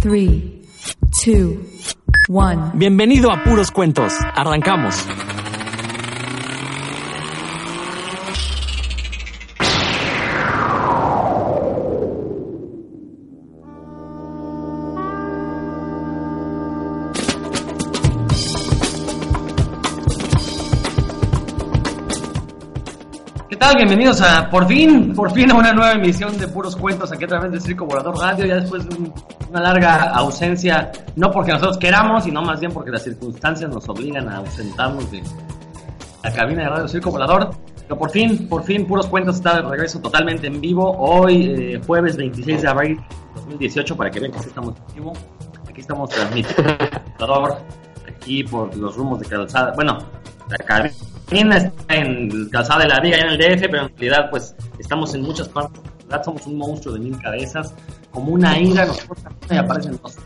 3, 2, 1. Bienvenido a Puros Cuentos. Arrancamos. Bienvenidos a, por fin, por fin a una nueva emisión de Puros Cuentos aquí a través de Circo Volador Radio, ya después de un- una larga ausencia, no porque nosotros queramos, sino más bien porque las circunstancias nos obligan a ausentarnos de la cabina de Radio Circo Volador. Pero por fin, por fin, Puros Cuentos está de regreso totalmente en vivo, hoy, eh, jueves 26 de abril de 2018, para que vean que sí estamos en vivo. Aquí estamos transmitiendo aquí por los rumos de calzada, bueno, la cabina está en Calzada de la Viga, en el DF, pero en realidad, pues, estamos en muchas partes. Somos un monstruo de mil cabezas, como una ira, nos y aparecen dos.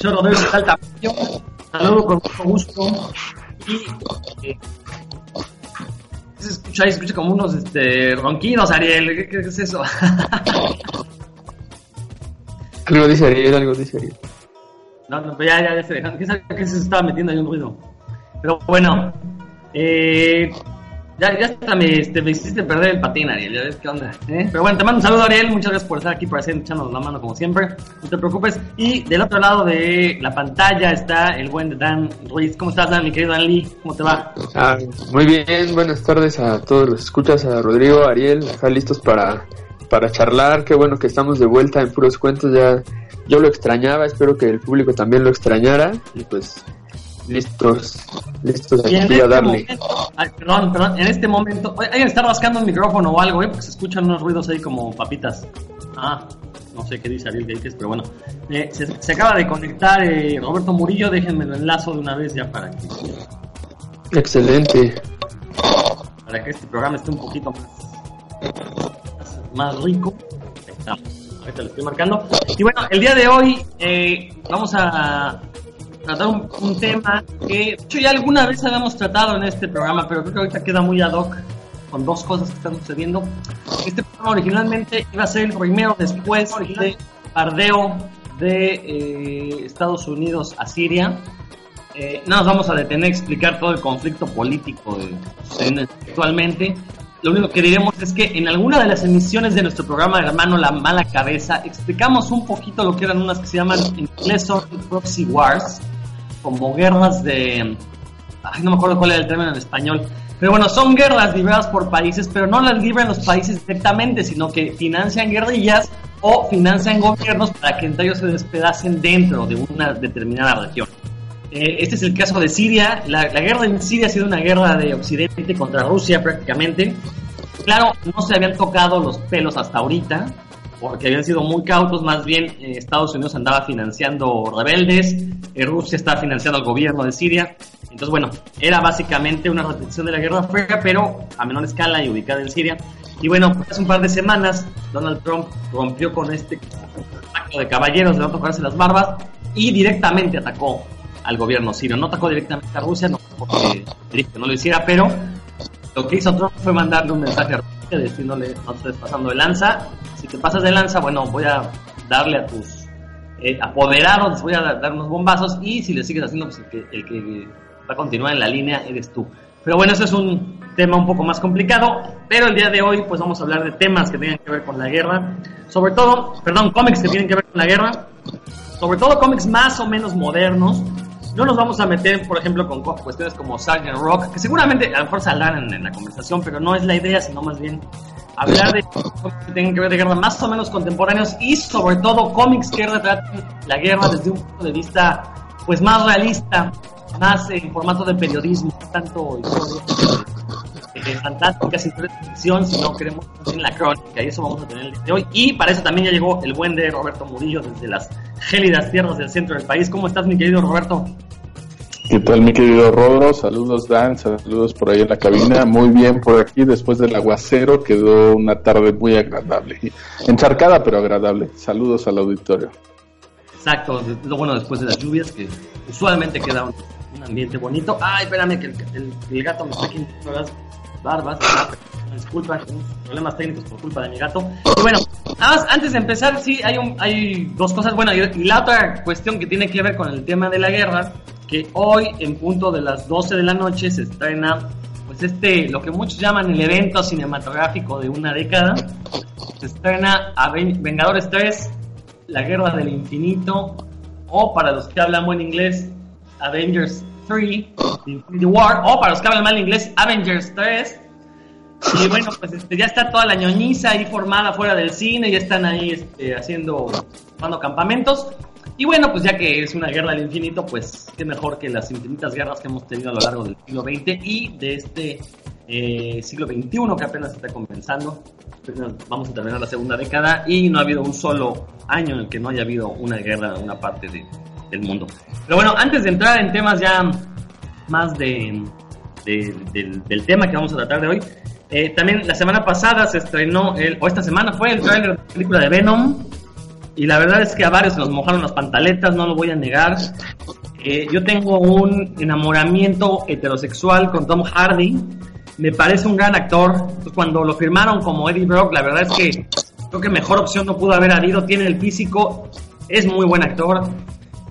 Yo, Rodrigo Salta, saludo con mucho gusto. Y, eh, se escucha, ahí, se escucha como unos este, ronquidos, Ariel. ¿Qué, qué es eso? Algo dice Ariel, algo dice Ariel. No, no, pero ya, ya, ya se dejan. ¿Qué que se estaba metiendo ahí un ruido? Pero bueno, eh, ya, ya hasta me, este, me hiciste perder el patín, Ariel. Ya ves qué onda. ¿eh? Pero bueno, te mando un saludo, Ariel. Muchas gracias por estar aquí, por estar echándonos la mano como siempre. No te preocupes. Y del otro lado de la pantalla está el buen Dan Ruiz. ¿Cómo estás, Dan, mi querido Dan Lee? ¿Cómo te va? Ah, muy bien, buenas tardes a todos los escuchas, a Rodrigo, a Ariel, acá listos para, para charlar. Qué bueno que estamos de vuelta en puros cuentos. Ya yo lo extrañaba, espero que el público también lo extrañara. Y pues listos, listos aquí a este darle. momento, ay, perdón, perdón, en este momento, alguien está rascando el micrófono o algo, ¿eh? Porque se escuchan unos ruidos ahí como papitas. Ah, no sé qué dice Ariel Gates, pero bueno. Eh, se, se acaba de conectar eh, Roberto Murillo, déjenme lo enlazo de una vez ya para que, Excelente. para que este programa esté un poquito más, más rico. Ahí está. Ahorita lo estoy marcando. Y bueno, el día de hoy eh, vamos a tratar un, tema que de hecho ya alguna vez habíamos tratado en este programa, pero creo que ahorita queda muy ad hoc con dos cosas que están sucediendo. Este programa originalmente iba a ser el primero después de bardeo de eh, Estados Unidos a Siria. Eh, no nos vamos a detener a explicar todo el conflicto político de- sucediendo actualmente. Lo único que diremos es que en alguna de las emisiones de nuestro programa hermano La Mala Cabeza explicamos un poquito lo que eran unas que se llaman en inglés proxy wars, como guerras de... Ay, no me acuerdo cuál era el término en español. Pero bueno, son guerras libradas por países, pero no las libran los países directamente, sino que financian guerrillas o financian gobiernos para que entre ellos se despedacen dentro de una determinada región. Eh, este es el caso de Siria. La, la guerra en Siria ha sido una guerra de Occidente contra Rusia prácticamente. Claro, no se habían tocado los pelos hasta ahorita, porque habían sido muy cautos. Más bien, eh, Estados Unidos andaba financiando rebeldes, eh, Rusia estaba financiando al gobierno de Siria. Entonces, bueno, era básicamente una repetición de la Guerra Fría, pero a menor escala y ubicada en Siria. Y bueno, hace un par de semanas, Donald Trump rompió con este pacto de caballeros de no tocarse las barbas y directamente atacó al gobierno sirio. No atacó directamente a Rusia, no porque no lo hiciera, pero lo que hizo Trump fue mandarle un mensaje a Rusia diciéndole no te estés pasando de lanza. Si te pasas de lanza, bueno, voy a darle a tus eh, apoderados, voy a dar unos bombazos y si le sigues haciendo, pues el que, el que va a continuar en la línea eres tú. Pero bueno, eso es un tema un poco más complicado, pero el día de hoy pues vamos a hablar de temas que tengan que ver con la guerra, sobre todo, perdón, cómics que tienen que ver con la guerra, sobre todo cómics más o menos modernos. No nos vamos a meter, por ejemplo, con co- cuestiones como Sgt. Rock, que seguramente a lo mejor saldrán en, en la conversación, pero no es la idea, sino más bien hablar de cómics que tengan que ver de guerra más o menos contemporáneos y sobre todo cómics que retraten la guerra desde un punto de vista pues más realista, más en formato de periodismo, tanto historia. Eh, fantásticas historias de ficción, sino queremos en la crónica, y eso vamos a tener el día de hoy. Y para eso también ya llegó el buen de Roberto Murillo desde las gélidas tierras del centro del país. ¿Cómo estás, mi querido Roberto? ¿Qué tal, mi querido Rodro? Saludos, Dan, saludos por ahí en la cabina. Muy bien por aquí, después del aguacero, quedó una tarde muy agradable. Encharcada, pero agradable. Saludos al auditorio. Exacto, lo bueno después de las lluvias, que usualmente queda un, ambiente bonito. Ay, espérame, que el, gato me está quitando las barbas. Disculpa, problemas técnicos por culpa de mi gato. Y bueno, antes de empezar, sí, hay, un, hay dos cosas. Bueno, la otra cuestión que tiene que ver con el tema de la guerra que hoy en punto de las 12 de la noche se estrena pues este lo que muchos llaman el evento cinematográfico de una década se estrena Vengadores 3 La Guerra del Infinito o para los que hablan buen inglés Avengers 3 Infinity War o para los que hablan mal inglés Avengers 3 y bueno, pues este, ya está toda la ñoñiza ahí formada fuera del cine, ya están ahí este, haciendo, tomando campamentos. Y bueno, pues ya que es una guerra del infinito, pues qué mejor que las infinitas guerras que hemos tenido a lo largo del siglo XX y de este eh, siglo XXI que apenas está comenzando. Vamos a terminar la segunda década y no ha habido un solo año en el que no haya habido una guerra en una parte del mundo. Pero bueno, antes de entrar en temas ya más de, del, tema que vamos a tratar de hoy, eh, también la semana pasada se estrenó, el, o esta semana fue el trailer de la película de Venom, y la verdad es que a varios nos mojaron las pantaletas, no lo voy a negar. Eh, yo tengo un enamoramiento heterosexual con Tom Hardy. Me parece un gran actor. Cuando lo firmaron como Eddie Brock, la verdad es que creo que mejor opción no pudo haber habido. Tiene el físico, es muy buen actor.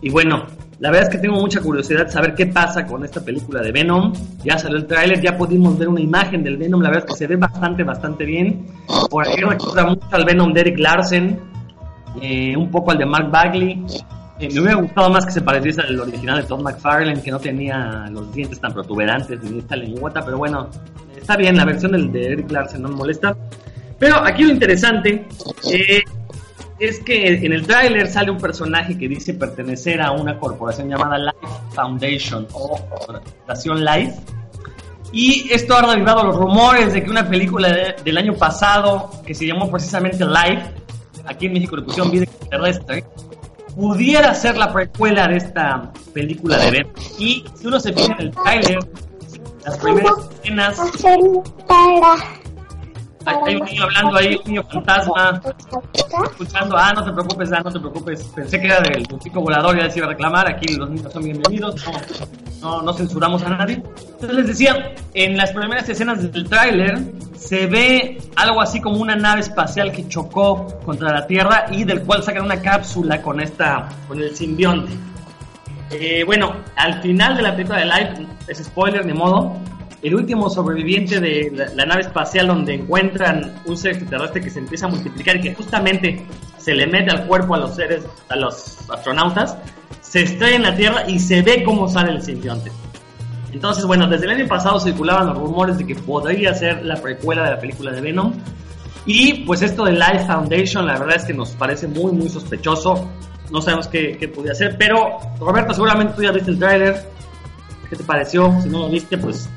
Y bueno, la verdad es que tengo mucha curiosidad de saber qué pasa con esta película de Venom. Ya salió el tráiler, ya pudimos ver una imagen del Venom. La verdad es que se ve bastante, bastante bien. Por ahí recuerda mucho al Venom de Eric Larsen eh, un poco al de Mark Bagley. Eh, me hubiera gustado más que se pareciese al original de Tom McFarlane, que no tenía los dientes tan protuberantes ni esta lengüeta, pero bueno, está bien, la versión del de Eric Larsen no me molesta. Pero aquí lo interesante eh, es que en el tráiler sale un personaje que dice pertenecer a una corporación llamada Life Foundation o Fundación Life. Y esto ha derivado los rumores de que una película del año pasado, que se llamó precisamente Life, aquí en México le pusieron Vida Terrestre, pudiera ser la precuela de esta película de Ben. Y si uno se fija en el trailer, las primeras escenas hay, un niño hablando ahí, un niño fantasma, escuchando, ah, no te preocupes, ah, no te preocupes. Pensé que era del chico volador, ya les iba a reclamar, aquí los niños son bienvenidos, no, no, censuramos a nadie. Entonces les decía, en las primeras escenas del tráiler se ve algo así como una nave espacial que chocó contra la Tierra y del cual sacan una cápsula con esta, con el simbionte. Eh, bueno, al final de la película de Life, es spoiler, ni modo, el último sobreviviente de la, nave espacial donde encuentran un ser extraterrestre que se empieza a multiplicar y que justamente se le mete al cuerpo a los seres, a los astronautas, se estrella en la Tierra y se ve cómo sale el simbionte. Entonces, bueno, desde el año pasado circulaban los rumores de que podría ser la precuela de la película de Venom. Y pues esto de Life Foundation, la verdad es que nos parece muy, muy sospechoso. No sabemos qué, qué podría ser, pero Roberto, seguramente tú ya viste el trailer. ¿Qué te pareció? Si no lo viste, pues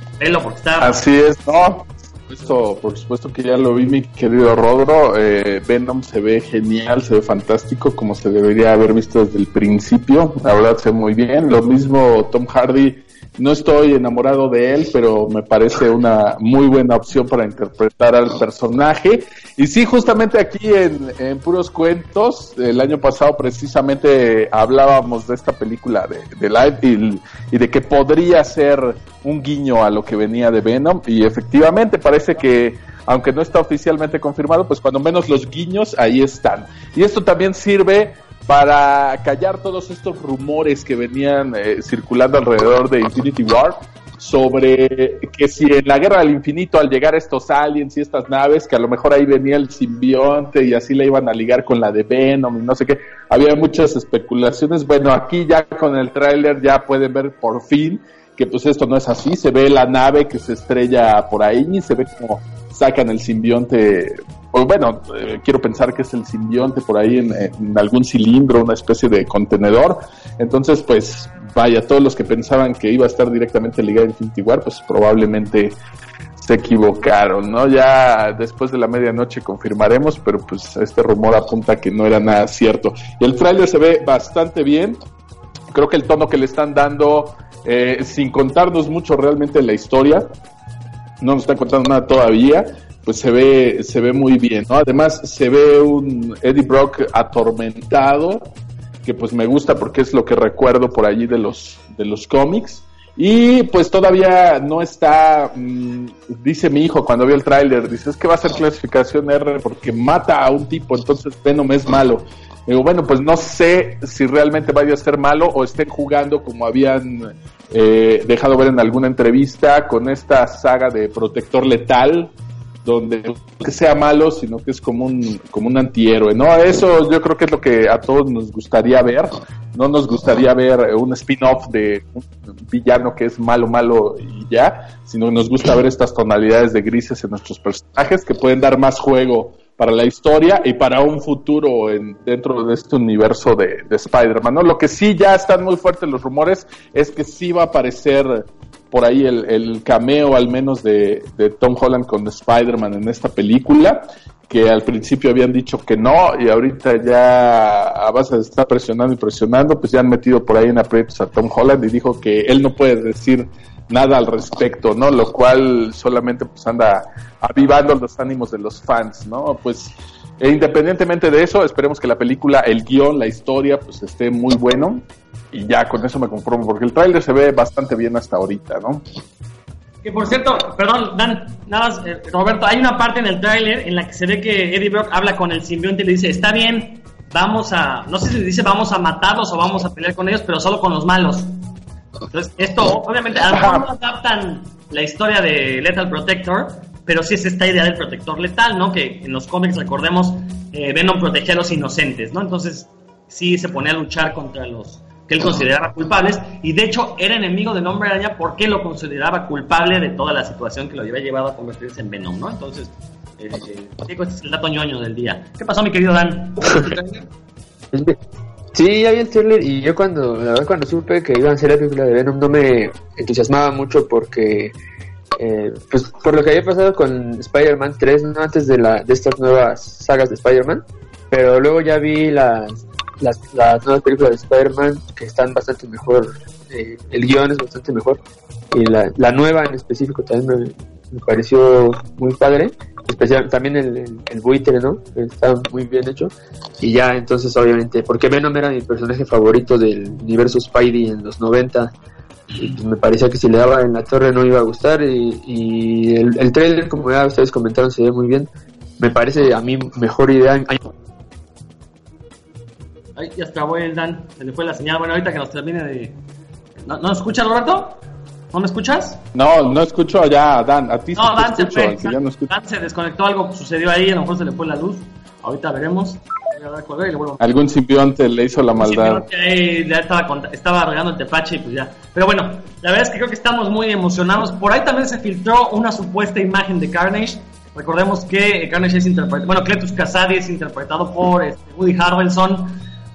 Así es, no. Esto, por supuesto que ya lo vi, mi querido Rodro. Eh, Venom se ve genial, se ve fantástico, como se debería haber visto desde el principio. La verdad, se muy bien. Lo mismo Tom Hardy no estoy enamorado de él, pero me parece una muy buena opción para interpretar al personaje. Y sí, justamente aquí en, Puros Cuentos, el año pasado precisamente hablábamos de esta película de, de Live y, de que podría ser un guiño a lo que venía de Venom. Y efectivamente parece que, aunque no está oficialmente confirmado, pues cuando menos los guiños ahí están. Y esto también sirve para callar todos estos rumores que venían eh, circulando alrededor de Infinity War sobre que si en la guerra del infinito al llegar estos aliens y estas naves, que a lo mejor ahí venía el simbionte y así le iban a ligar con la de Venom y no sé qué, había muchas especulaciones. Bueno, aquí ya con el tráiler ya pueden ver por fin que pues esto no es así, se ve la nave que se estrella por ahí y se ve como sacan el simbionte pues bueno, eh, quiero pensar que es el simbionte por ahí en, algún cilindro, una especie de contenedor. Entonces, pues vaya, todos los que pensaban que iba a estar directamente ligado a Infinity War, pues probablemente se equivocaron, ¿no? Ya después de la medianoche confirmaremos, pero pues este rumor apunta que no era nada cierto. Y el trailer se ve bastante bien. Creo que el tono que le están dando, eh, sin contarnos mucho realmente la historia, no nos están contando nada todavía, pues se ve, se ve muy bien, ¿no? Además se ve un Eddie Brock atormentado, que pues me gusta porque es lo que recuerdo por allí de los, de los cómics. Y pues todavía no está, mm, dice mi hijo cuando vio el tráiler, dice, es que va a ser clasificación R porque mata a un tipo, entonces Venom es malo. Digo, bueno, pues no sé si realmente vaya a ser malo o estén jugando como habían eh, dejado ver en alguna entrevista con esta saga de Protector Letal, donde no que sea malo, sino que es como un, como un antihéroe, ¿no? Eso yo creo que es lo que a todos nos gustaría ver. No nos gustaría ver un spin-off de un villano que es malo, malo y ya, sino nos gusta ver estas tonalidades de grises en nuestros personajes que pueden dar más juego para la historia y para un futuro en, dentro de este universo de, de Spider-Man, ¿no? Lo que sí ya están muy fuertes los rumores es que sí va a aparecer por ahí el, el cameo al menos de, de Tom Holland con Spider-Man en esta película, que al principio habían dicho que no y ahorita ya a base de estar presionando y presionando, pues ya han metido por ahí en aprietos a Tom Holland y dijo que él no puede decir nada al respecto, ¿no? Lo cual solamente pues anda avivando los ánimos de los fans, ¿no? Pues e independientemente de eso, esperemos que la película, el guion, la historia, pues esté muy bueno y ya con eso me conformo, porque el tráiler se ve bastante bien hasta ahorita, ¿no? Que por cierto, perdón, Dan, nada más, eh, Roberto, hay una parte en el tráiler en la que se ve que Eddie Brock habla con el simbionte y le dice, está bien, vamos a, no sé si le dice vamos a matarlos o vamos a pelear con ellos, pero solo con los malos. Entonces, esto, obviamente, a lo mejor no adaptan la historia de Lethal Protector, pero sí es esta idea del protector letal, ¿no? Que en los cómics, recordemos, eh, Venom protegía a los inocentes, ¿no? Entonces, sí se ponía a luchar contra los que él consideraba culpables, y de hecho era enemigo de Hombre Araña porque lo consideraba culpable de toda la situación que lo había llevado a convertirse en Venom, ¿no? Entonces, eh, eh, este es el dato ñoño del día. ¿Qué pasó, mi querido Dan? Sí, ya el trailer y yo cuando, la verdad cuando supe que iban a hacer la película de Venom no me entusiasmaba mucho porque, eh, pues por lo que había pasado con Spider-Man 3, ¿no? antes de, la, de estas nuevas sagas de Spider-Man, pero luego ya vi las, las, las nuevas películas de Spider-Man que están bastante mejor, eh, el guion es bastante mejor y la, la nueva en específico también me, me pareció muy padre, especial también el, el, el buitre, ¿no? Está muy bien hecho y ya entonces obviamente, porque Venom era mi personaje favorito del universo Spidey en los 90 y me parecía que si le daba en la torre no iba a gustar y, y el, el trailer como ya ustedes comentaron se ve muy bien me parece a mí mejor idea Ay, ya acabó el Dan, se le fue la señal. Bueno, ahorita que nos termine de... ¿No, ¿no escuchas, Roberto? ¿No me escuchas? No, no escucho ya Dan, a ti sí No, te Dan se escucho, fue. al que ya no escucho. Dan se desconectó, algo sucedió ahí, a lo mejor se le fue la luz. Ahorita veremos. Voy a y le vuelvo Algún simbionte le hizo la maldad. Sí, ahí ya estaba, estaba regando el tepache y pues ya. Pero bueno, la verdad es que creo que estamos muy emocionados. Por ahí también se filtró una supuesta imagen de Carnage. Recordemos que Carnage es interpretado, bueno, Cletus Kasady es interpretado por este, Woody Harrelson,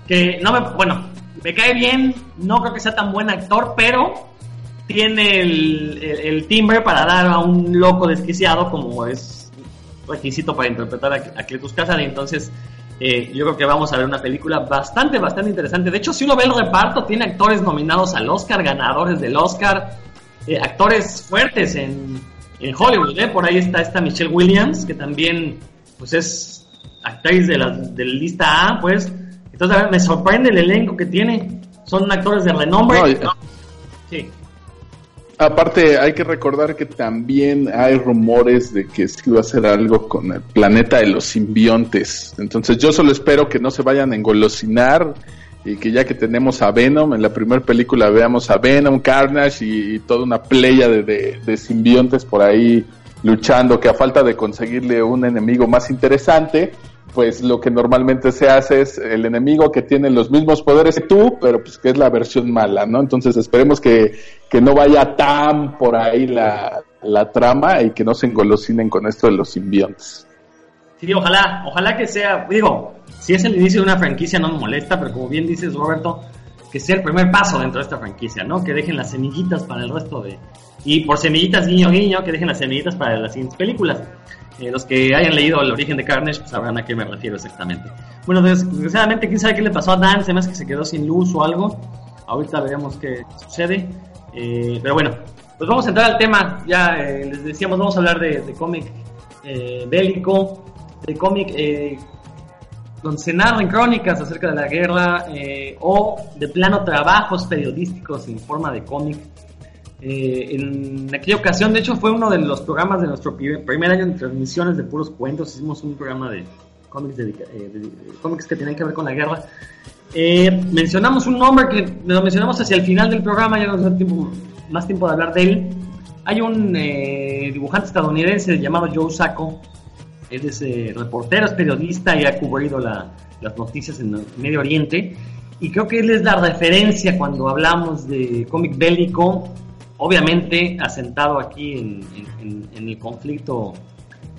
que no me, bueno, me cae bien, no creo que sea tan buen actor, pero tiene el, el- timbre para dar a un loco desquiciado como es requisito para interpretar a, Cletus Kasady. Entonces, eh, yo creo que vamos a ver una película bastante, bastante interesante. De hecho, si uno ve el reparto, tiene actores nominados al Oscar, ganadores del Oscar, eh, actores fuertes en, en Hollywood. ¿eh? Por ahí está esta Michelle Williams, que también pues es actriz de la, de la lista A, pues. Entonces, me sorprende el elenco que tiene. Son actores de renombre. No, y- Sí. Aparte, hay que recordar que también hay rumores de que sí va a hacer algo con el planeta de los simbiontes. Entonces, yo solo espero que no se vayan a engolosinar y que ya que tenemos a Venom, en la primera película veamos a Venom, Carnage y, y toda una playa de, de- de simbiontes por ahí luchando, que a falta de conseguirle un enemigo más interesante, pues lo que normalmente se hace es el enemigo que tiene los mismos poderes que tú, pero pues que es la versión mala, ¿no? Entonces esperemos que, que no vaya tan por ahí la, la trama y que no se engolosinen con esto de los simbiontes. Sí, ojalá, ojalá que sea, digo, si es el inicio de una franquicia no me molesta, pero como bien dices Roberto, que sea el primer paso dentro de esta franquicia, ¿no? Que dejen las semillitas para el resto de, Y por semillitas, guiño, guiño, que dejen las semillitas para las siguientes películas. Eh, los que hayan leído El origen de Carnage pues sabrán a qué me refiero exactamente. Bueno, desgraciadamente, quién sabe qué le pasó a Dan, se me hace que se quedó sin luz o algo. Ahorita veremos qué sucede. Eh, pero bueno, pues vamos a entrar al tema. Ya eh, les decíamos, vamos a hablar de, de cómic bélico, de cómic donde se narran crónicas acerca de la guerra o de plano trabajos periodísticos en forma de cómic eh, en aquella ocasión, de hecho, fue uno de los programas de nuestro primer año de transmisiones de puros cuentos. Hicimos un programa de cómics, eh, cómics que tenían que ver con la guerra. Eh, mencionamos un nombre que lo mencionamos hacia el final del programa, ya no nos tiempo, más tiempo de hablar de él. Hay un dibujante estadounidense llamado Joe Sacco. Él es reportero, es periodista y ha cubrido las noticias en el Medio Oriente. Y creo que él es la referencia cuando hablamos de cómic bélico obviamente asentado aquí en, el conflicto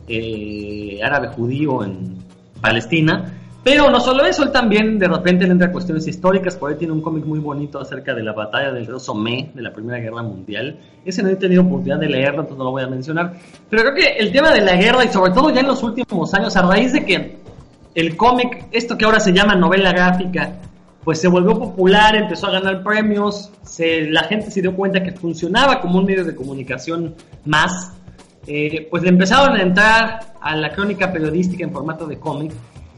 eh, árabe-judío en Palestina. Pero no solo eso, él también de repente le entra a cuestiones históricas, por ahí tiene un cómic muy bonito acerca de la batalla del río Somme de la Primera Guerra Mundial. Ese no he tenido oportunidad de leerlo, entonces no lo voy a mencionar. Pero creo que el tema de la guerra, y sobre todo ya en los últimos años, a raíz de que el cómic, esto que ahora se llama novela gráfica, pues se volvió popular, empezó a ganar premios, la gente se dio cuenta que funcionaba como un medio de comunicación más, eh, pues le empezaron a entrar a la crónica periodística en formato de cómic.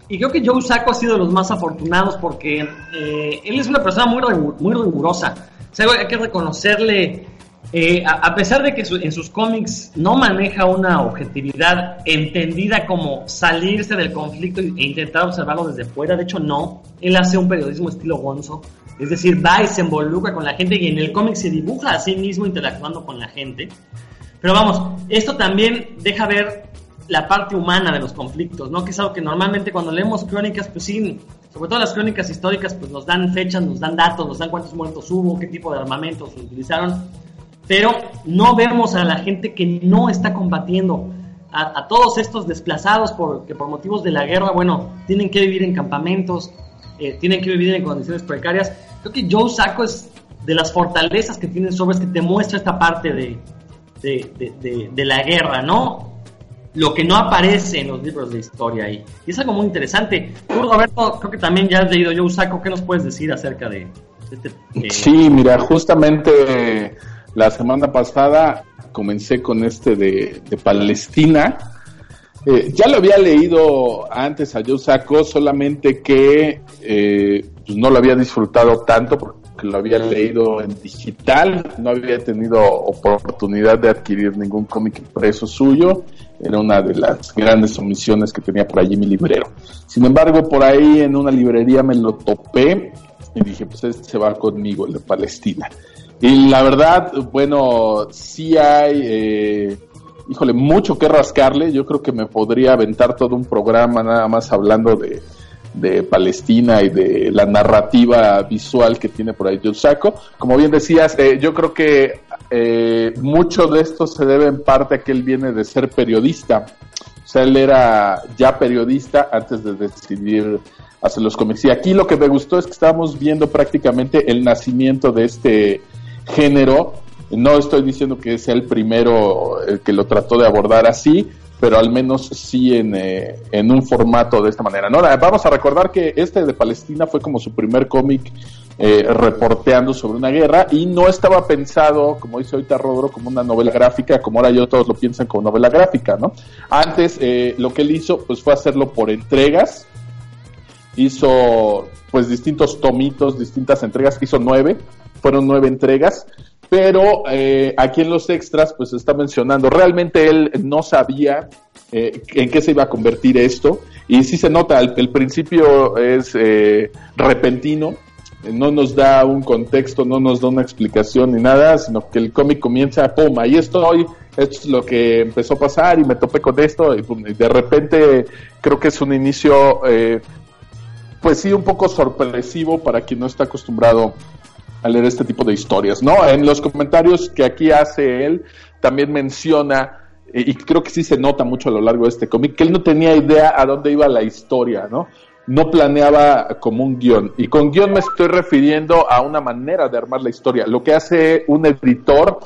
Y creo que Joe Sacco ha sido de los más afortunados porque eh, él es una persona muy, muy rigurosa. O sea, hay que reconocerle eh, a, pesar de que en sus cómics no maneja una objetividad entendida como salirse del conflicto e intentar observarlo desde fuera, de hecho no, él hace un periodismo estilo Gonzo, es decir, va y se involucra con la gente y en el cómic se dibuja a sí mismo interactuando con la gente. Pero vamos, esto también deja ver la parte humana de los conflictos, ¿no? Que es algo que normalmente cuando leemos crónicas, pues sí, sobre todo las crónicas históricas, pues nos dan fechas, nos dan datos, nos dan cuántos muertos hubo, qué tipo de armamentos utilizaron pero no vemos a la gente que no está combatiendo, a, todos estos desplazados por, que por motivos de la guerra, bueno, tienen que vivir en campamentos, eh, tienen que vivir en condiciones precarias. Creo que Joe Sacco es de las fortalezas que tiene sobre que te muestra esta parte de, de, la guerra, ¿no? Lo que no aparece en los libros de historia ahí. Y es algo muy interesante. Tú, Roberto, creo que también ya has leído Joe Sacco. ¿Qué nos puedes decir acerca de este? Eh, sí, mira, justamente la semana pasada comencé con este de, Palestina. Eh, ya lo había leído antes a Yosako, solamente que eh, pues no lo había disfrutado tanto porque lo había leído en digital, no había tenido oportunidad de adquirir ningún cómic impreso suyo, era una de las grandes omisiones que tenía por allí mi librero. Sin embargo, por ahí en una librería me lo topé y dije, pues este se va conmigo, el de Palestina. Y la verdad, bueno, sí hay, eh, híjole, mucho que rascarle. Yo creo que me podría aventar todo un programa nada más hablando de, Palestina y de la narrativa visual que tiene por ahí Saco. Como bien decías, eh, yo creo que eh, mucho de esto se debe en parte a que él viene de ser periodista. O sea, él era ya periodista antes de decidir hacer los cómics. Y aquí lo que me gustó es que estábamos viendo prácticamente el nacimiento de este género. No estoy diciendo que sea el primero el que lo trató de abordar así, pero al menos sí en, eh, en un formato de esta manera. ¿no? Vamos a recordar que este de Palestina fue como su primer cómic eh, reporteando sobre una guerra y no estaba pensado, como dice ahorita Rodro, como una novela gráfica, como ahora yo todos lo piensan como novela gráfica, ¿no? Antes eh, lo que él hizo pues fue hacerlo por entregas, hizo pues distintos tomitos, distintas entregas, hizo nueve, fueron nueve entregas, pero eh, aquí en los extras pues está mencionando, realmente él no sabía eh, en qué se iba a convertir esto, y sí se nota, el, principio es eh, repentino, no nos da un contexto, no nos da una explicación ni nada, sino que el cómic comienza, pum, ahí estoy, esto es lo que empezó a pasar y me topé con esto, y, de repente creo que es un inicio, pues sí, un poco sorpresivo para quien no está acostumbrado a leer este tipo de historias, ¿no? En los comentarios que aquí hace él, también menciona, y creo que sí se nota mucho a lo largo de este cómic, que él no tenía idea a dónde iba la historia, ¿no? No planeaba como un guion. Y con guion me estoy refiriendo a una manera de armar la historia. Lo que hace un editor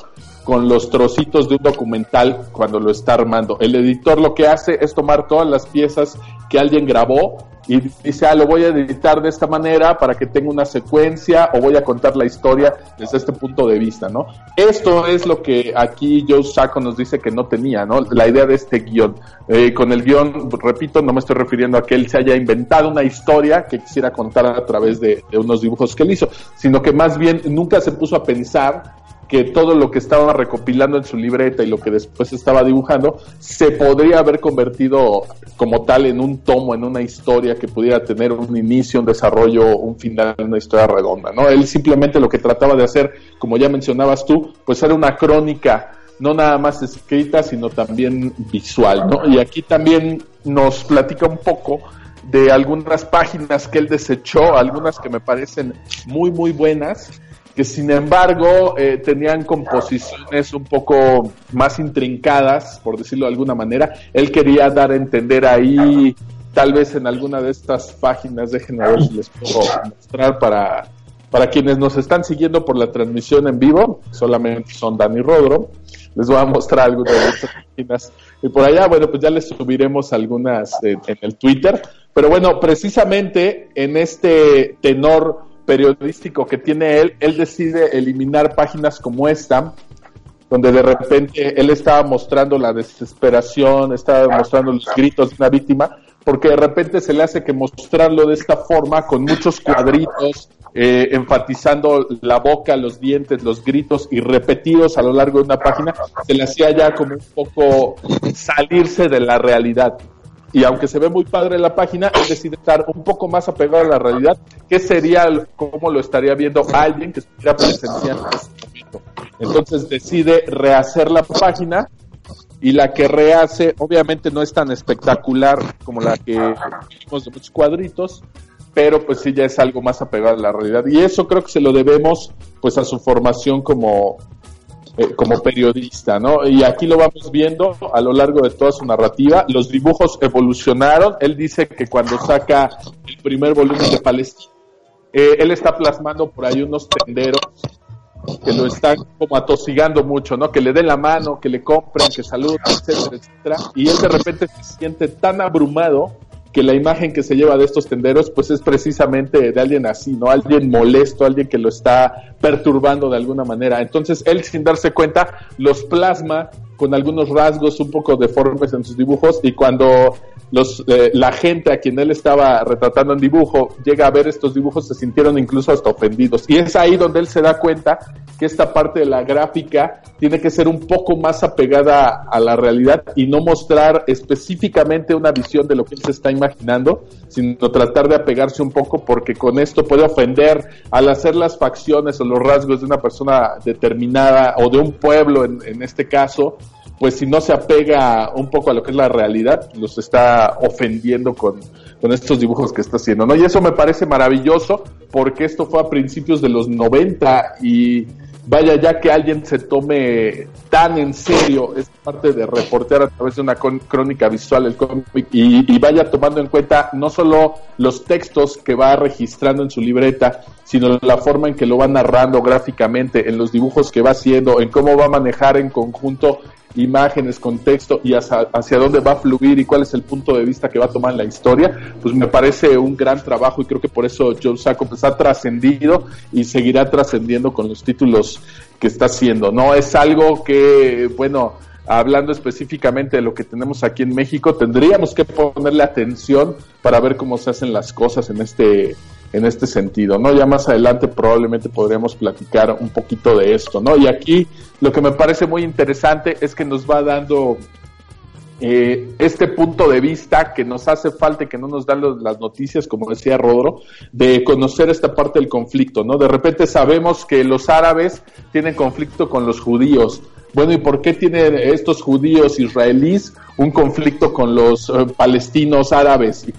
con los trocitos de un documental cuando lo está armando. El editor lo que hace es tomar todas las piezas que alguien grabó y dice, ah, lo voy a editar de esta manera para que tenga una secuencia o voy a contar la historia desde este punto de vista, ¿no? Esto es lo que aquí Joe Sacco nos dice que no tenía, ¿no? La idea de este guion. Eh, con el guion, repito, no me estoy refiriendo a que él se haya inventado una historia que quisiera contar a través de, de unos dibujos que él hizo, sino que más bien nunca se puso a pensar que todo lo que estaba recopilando en su libreta y lo que después estaba dibujando se podría haber convertido como tal en un tomo, en una historia que pudiera tener un inicio, un desarrollo, un final, una historia redonda, ¿no? Él simplemente lo que trataba de hacer, como ya mencionabas tú, pues era una crónica no nada más escrita, sino también visual, ¿no? Y aquí también nos platica un poco de algunas páginas que él desechó, algunas que me parecen muy, muy buenas, que sin embargo eh, tenían composiciones un poco más intrincadas, por decirlo de alguna manera. Él quería dar a entender ahí, tal vez en alguna de estas páginas, déjenme ver si les puedo mostrar para, para quienes nos están siguiendo por la transmisión en vivo, solamente son Dani Rodro. Les voy a mostrar algunas de estas páginas. Y por allá, bueno, pues ya les subiremos algunas en el Twitter. Pero bueno, precisamente en este tenor periodístico que tiene él, él decide eliminar páginas como esta, donde de repente él estaba mostrando la desesperación, estaba mostrando los gritos de una víctima, porque de repente se le hace que mostrarlo de esta forma, con muchos cuadritos, eh, enfatizando la boca, los dientes, los gritos y repetidos a lo largo de una página, se le hacía ya como un poco salirse de la realidad y aunque se ve muy padre la página, él decide estar un poco más apegado a la realidad, que sería como lo estaría viendo alguien que estuviera presenciando en este momento. Entonces decide rehacer la página y la que rehace obviamente no es tan espectacular como la que vimos de muchos cuadritos, pero pues sí ya es algo más apegado a la realidad y eso creo que se lo debemos pues a su formación como eh, como periodista, ¿no? Y aquí lo vamos viendo a lo largo de toda su narrativa. Los dibujos evolucionaron. Él dice que cuando saca el primer volumen de Palestina, eh, él está plasmando por ahí unos tenderos que lo están como atosigando mucho, ¿no? Que le den la mano, que le compren, que saluden, etcétera, etcétera. Y él de repente se siente tan abrumado que la imagen que se lleva de estos tenderos pues es precisamente de alguien así, ¿no? Alguien molesto, alguien que lo está perturbando de alguna manera. Entonces él sin darse cuenta los plasma con algunos rasgos un poco deformes en sus dibujos y cuando los, eh, la gente a quien él estaba retratando en dibujo llega a ver estos dibujos se sintieron incluso hasta ofendidos. Y es ahí donde él se da cuenta que esta parte de la gráfica tiene que ser un poco más apegada a la realidad y no mostrar específicamente una visión de lo que él se está imaginando, sino tratar de apegarse un poco porque con esto puede ofender al hacer las facciones o los rasgos de una persona determinada o de un pueblo en, en este caso, pues si no se apega un poco a lo que es la realidad, los está ofendiendo con, con estos dibujos que está haciendo, ¿no? Y eso me parece maravilloso porque esto fue a principios de los 90 y vaya ya que alguien se tome tan en serio esta parte de reportear a través de una crónica visual el cómic y, y, vaya tomando en cuenta no solo los textos que va registrando en su libreta, sino la forma en que lo va narrando gráficamente, en los dibujos que va haciendo, en cómo va a manejar en conjunto imágenes, contexto y hacia, hacia, dónde va a fluir y cuál es el punto de vista que va a tomar en la historia, pues me parece un gran trabajo y creo que por eso Joe Sacco pues, ha trascendido y seguirá trascendiendo con los títulos que está haciendo. No es algo que, bueno, hablando específicamente de lo que tenemos aquí en México, tendríamos que ponerle atención para ver cómo se hacen las cosas en este en este sentido, ¿no? Ya más adelante probablemente podremos platicar un poquito de esto, ¿no? Y aquí lo que me parece muy interesante es que nos va dando eh, este punto de vista que nos hace falta y que no nos dan las noticias, como decía Rodro, de conocer esta parte del conflicto, ¿no? De repente sabemos que los árabes tienen conflicto con los judíos. Bueno, ¿y por qué tienen estos judíos israelíes un conflicto con los eh, palestinos árabes. ¿Y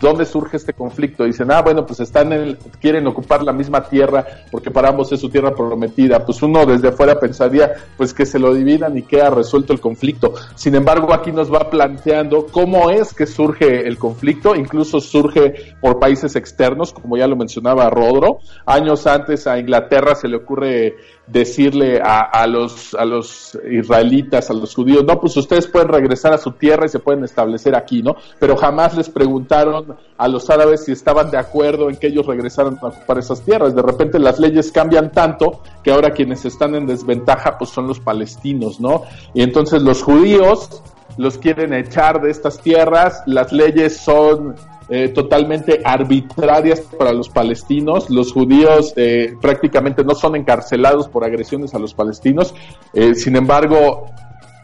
¿Dónde surge este conflicto? Dicen, ah, bueno, pues están en quieren ocupar la misma tierra porque para ambos es su tierra prometida. Pues uno desde afuera pensaría, pues que se lo dividan y queda resuelto el conflicto. Sin embargo, aquí nos va planteando cómo es que surge el conflicto, incluso surge por países externos, como ya lo mencionaba Rodro. Años antes a Inglaterra se le ocurre decirle a, a los, a los israelitas, a los judíos, no, pues ustedes pueden regresar a su tierra y se pueden establecer aquí, ¿no? Pero jamás les preguntaron a los árabes si estaban de acuerdo en que ellos regresaran a ocupar esas tierras. De repente las leyes cambian tanto que ahora quienes están en desventaja pues son los palestinos, ¿no? Y entonces los judíos los quieren echar de estas tierras, las leyes son eh, totalmente arbitrarias para los palestinos. Los judíos eh, prácticamente no son encarcelados por agresiones a los palestinos. Eh, sin embargo,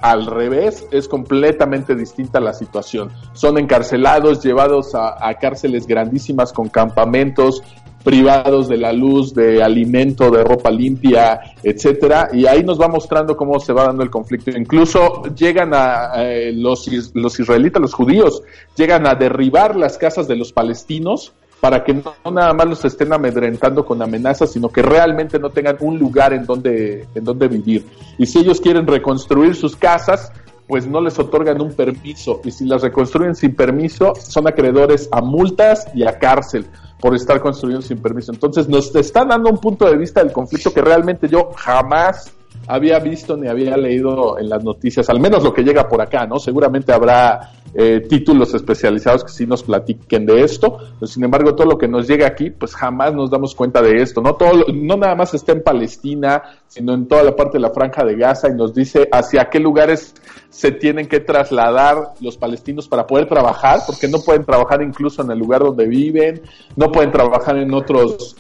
al revés, es completamente distinta la situación. Son encarcelados, llevados a, a cárceles grandísimas con campamentos, privados de la luz, de alimento, de ropa limpia, etcétera, y ahí nos va mostrando cómo se va dando el conflicto. Incluso llegan a eh, los, los israelitas, los judíos, llegan a derribar las casas de los palestinos para que no, nada más los estén amedrentando con amenazas, sino que realmente no tengan un lugar en donde, en donde vivir. Y si ellos quieren reconstruir sus casas, pues no les otorgan un permiso. Y si las reconstruyen sin permiso, son acreedores a multas y a cárcel por estar construyendo sin permiso. Entonces nos está dando un punto de vista del conflicto que realmente yo jamás había visto ni había leído en las noticias, al menos lo que llega por acá, ¿no? Seguramente habrá eh, títulos especializados que sí nos platiquen de esto, sin embargo todo lo que nos llega aquí, pues jamás nos damos cuenta de esto, ¿no? Todo, no nada más está en Palestina, sino en toda la parte de la franja de Gaza y nos dice hacia qué lugares se tienen que trasladar los palestinos para poder trabajar, porque no pueden trabajar incluso en el lugar donde viven, no pueden trabajar en otros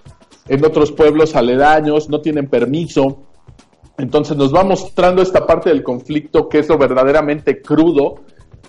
en otros pueblos aledaños, no tienen permiso. Entonces nos va mostrando esta parte del conflicto que es lo verdaderamente crudo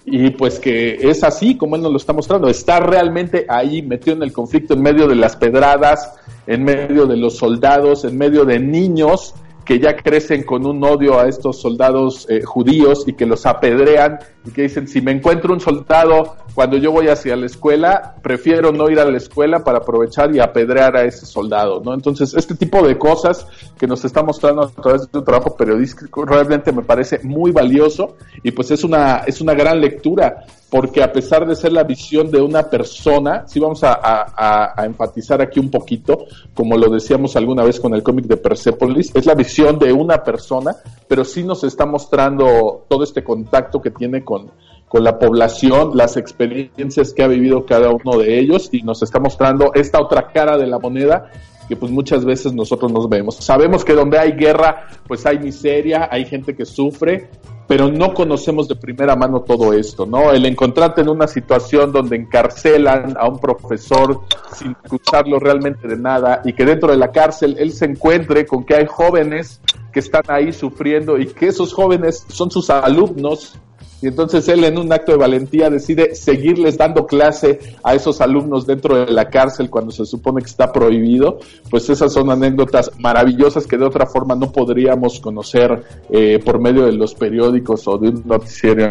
y pues que es así como él nos lo está mostrando. Está realmente ahí metido en el conflicto, en medio de las pedradas, en medio de los soldados, en medio de niños que ya crecen con un odio a estos soldados eh, judíos y que los apedrean y que dicen, si me encuentro un soldado cuando yo voy hacia la escuela, prefiero no ir a la escuela para aprovechar y apedrear a ese soldado, ¿no? Entonces, este tipo de cosas que nos está mostrando a través de un trabajo periodístico realmente me parece muy valioso y pues es una, es una gran lectura porque a pesar de ser la visión de una persona, sí vamos a, enfatizar aquí un poquito, como lo decíamos alguna vez con el cómic de Persepolis, es la visión de una persona, pero sí nos está mostrando todo este contacto que tiene con la población, las experiencias que ha vivido cada uno de ellos y nos está mostrando esta otra cara de la moneda que pues muchas veces nosotros nos vemos. Sabemos que donde hay guerra, pues hay miseria, hay gente que sufre, pero no conocemos de primera mano todo esto, ¿no? El encontrarte en una situación donde encarcelan a un profesor sin acusarlo realmente de nada y que dentro de la cárcel él se encuentre con que hay jóvenes que están ahí sufriendo y que esos jóvenes son sus alumnos y entonces él en un acto de valentía decide seguirles dando clase a esos alumnos dentro de la cárcel cuando se supone que está prohibido, pues esas son anécdotas maravillosas que de otra forma no podríamos conocer eh, por medio de los periódicos o de un noticiario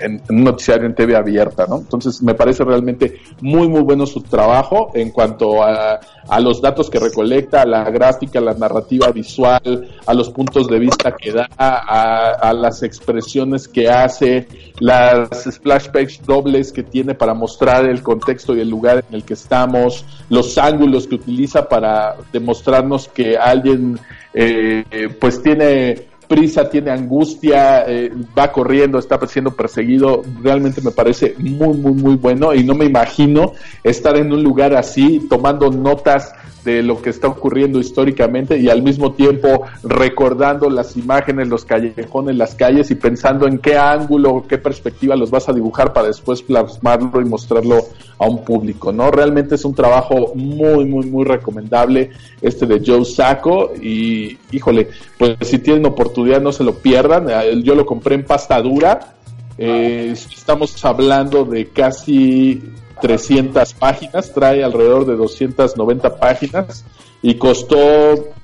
en, en, TV abierta, ¿no? Entonces me parece realmente muy muy bueno su trabajo en cuanto a, a los datos que recolecta, a la gráfica, a la narrativa visual, a los puntos de vista que da, a, a las expresiones que hace, las splash page dobles que tiene para mostrar el contexto y el lugar en el que estamos, los ángulos que utiliza para demostrarnos que alguien eh, pues tiene prisa, tiene angustia, eh, va corriendo, está siendo perseguido, realmente me parece muy, muy, muy bueno y no me imagino estar en un lugar así tomando notas de lo que está ocurriendo históricamente y al mismo tiempo recordando las imágenes, los callejones, las calles y pensando en qué ángulo, qué perspectiva los vas a dibujar para después plasmarlo y mostrarlo a un público, ¿no? Realmente es un trabajo muy, muy, muy recomendable este de Joe Sacco y, híjole, pues si tienen oportunidad no se lo pierdan, yo lo compré en pasta dura, eh, estamos hablando de casi 300 páginas, trae alrededor de 290 páginas y costó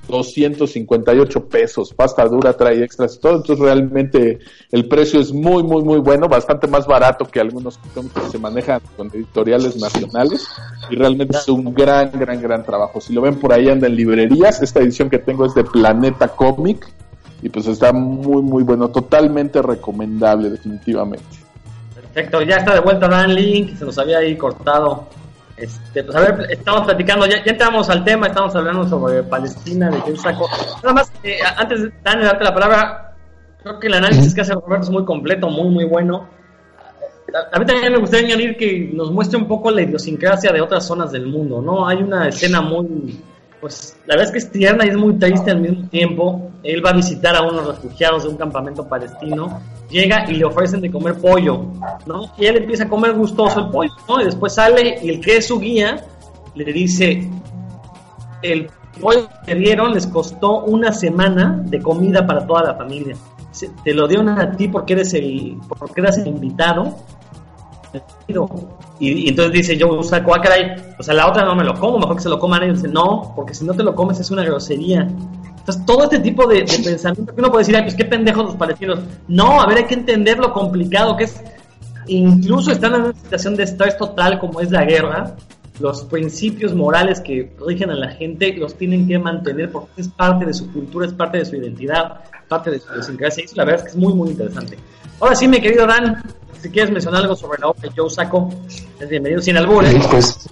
258 pesos. Pasta dura trae extras y todo, entonces realmente el precio es muy, muy, muy bueno, bastante más barato que algunos que se manejan con editoriales nacionales y realmente es un gran, gran, gran trabajo. Si lo ven por ahí anda en librerías, esta edición que tengo es de Planeta Comic y pues está muy, muy bueno, totalmente recomendable definitivamente. Perfecto, ya está de vuelta Dan Link, se nos había ahí cortado. Este, pues a ver, estamos platicando, ya, entramos al tema, estamos hablando sobre Palestina, de quién saco. Nada más, eh, antes de Dan, darte la palabra, creo que el análisis que hace Roberto es muy completo, muy, muy bueno. A mí también me gustaría añadir que nos muestre un poco la idiosincrasia de otras zonas del mundo, ¿no? Hay una escena muy, pues la verdad es que es tierna y es muy triste al mismo tiempo. Él va a visitar a unos refugiados de un campamento palestino, llega y le ofrecen de comer pollo, ¿no? Y él empieza a comer gustoso el pollo, ¿no? Y después sale y el que es su guía le dice, el pollo que dieron les costó una semana de comida para toda la familia. Te lo dieron a ti porque eres el, porque eres el invitado y, entonces dice yo saco, ah, caray, o sea, la otra no me lo como, mejor que se lo coman ellos. No, porque si no te lo comes es una grosería. Todo este tipo de, pensamiento que uno puede decir, ay, pues qué pendejos los palestinos. No, a ver, hay que entender lo complicado que es. Incluso están en una situación de estrés total como es la guerra, los principios morales que rigen a la gente los tienen que mantener porque es parte de su cultura, es parte de su identidad, parte de su idiosincrasia. Y eso la verdad es que es muy, muy interesante. Ahora sí, mi querido Dan, si quieres mencionar algo sobre la obra de Joe Sacco, es bienvenido sin albures. Sí, pues,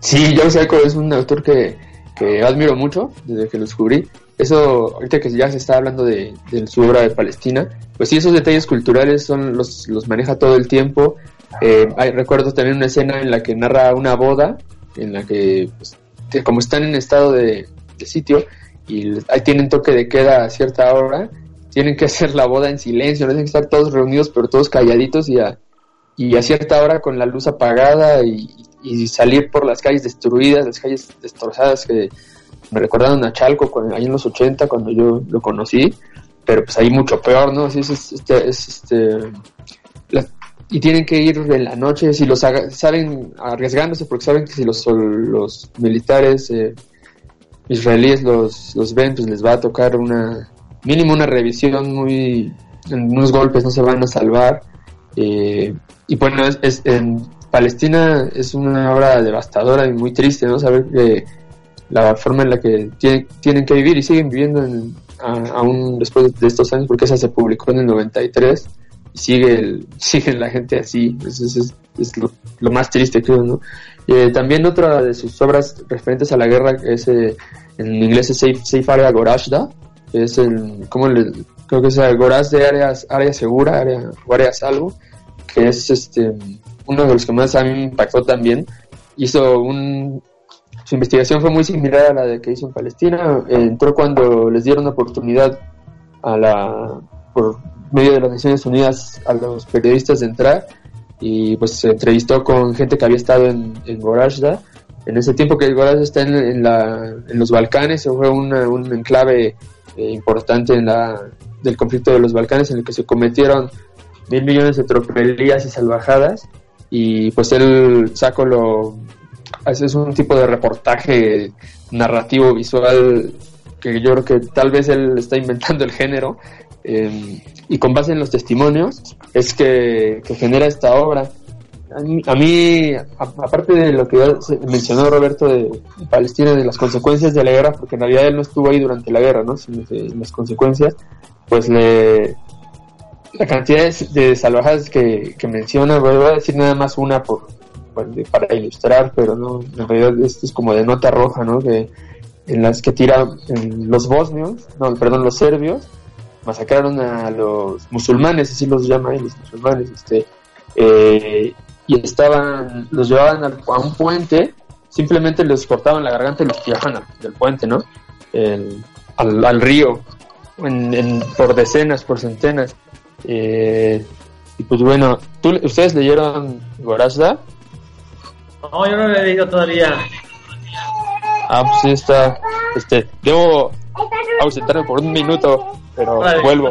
sí, Joe Sacco es un autor que, que admiro mucho desde que lo descubrí. Eso, ahorita que ya se está hablando de, su obra de Palestina, pues sí, esos detalles culturales son los, los maneja todo el tiempo. Eh, hay, recuerdo también una escena en la que narra una boda, en la que, pues, como están en estado de, de sitio y ahí tienen toque de queda a cierta hora, tienen que hacer la boda en silencio, no tienen que estar todos reunidos, pero todos calladitos y a, y a cierta hora con la luz apagada y, salir por las calles destruidas, las calles destrozadas que me recordaron a Chalco ahí en los 80 cuando yo lo conocí, pero pues ahí mucho peor, ¿no? Este, este y tienen que ir en la noche, si los salen arriesgándose porque saben que si los, los militares eh, israelíes los, los ven, pues les va a tocar una, mínimo una revisión muy, en unos golpes no se van a salvar. Eh, y bueno, es, en Palestina es una obra devastadora y muy triste, ¿no? Saber que la forma en la que tienen que vivir y siguen viviendo aún después de estos años, porque esa se publicó en el 93 y sigue, el, sigue la gente así, es, es, lo, más triste, creo, ¿no? Eh, también otra de sus obras referentes a la guerra es, eh, en inglés es Seif Area Gorashda, es el, ¿cómo le, creo que es Goraz de áreas, área segura, área, o área salvo, que es este, uno de los que más a mí me impactó también. Hizo un, su investigación fue muy similar a la de que hizo en Palestina. Entró cuando les dieron oportunidad a la, por medio de las Naciones Unidas a los periodistas de entrar y pues se entrevistó con gente que había estado en, en Gorazda. En ese tiempo que Gorazda está en, la, en los Balcanes, fue un enclave eh, importante en la, del conflicto de los Balcanes en el que se cometieron mil millones de tropelías y salvajadas y pues él saco lo es un tipo de reportaje narrativo visual que yo creo que tal vez él está inventando el género em, y con base en los testimonios es que, que genera esta obra a mí, aparte de lo que mencionó Roberto de, Palestina, de las consecuencias de la guerra, porque en realidad él no estuvo ahí durante la guerra, ¿no? Sino las consecuencias, pues le, la cantidad de, salvajes que, menciona, voy a decir nada más una por, para ilustrar, pero no, en realidad esto es como de nota roja, ¿no? Que, en las que tiran los bosnios, no, perdón, los serbios, masacraron a los musulmanes, así los llaman los musulmanes, este, eh, y estaban, los llevaban a, un puente, simplemente les cortaban la garganta y los tiraban del puente, ¿no? al, río, por decenas, por centenas. Eh, y pues bueno, ¿ustedes leyeron Gorazda? No, yo no lo he leído todavía. Ah, pues sí está. Este, debo ausentarme por un minuto, pero vuelvo.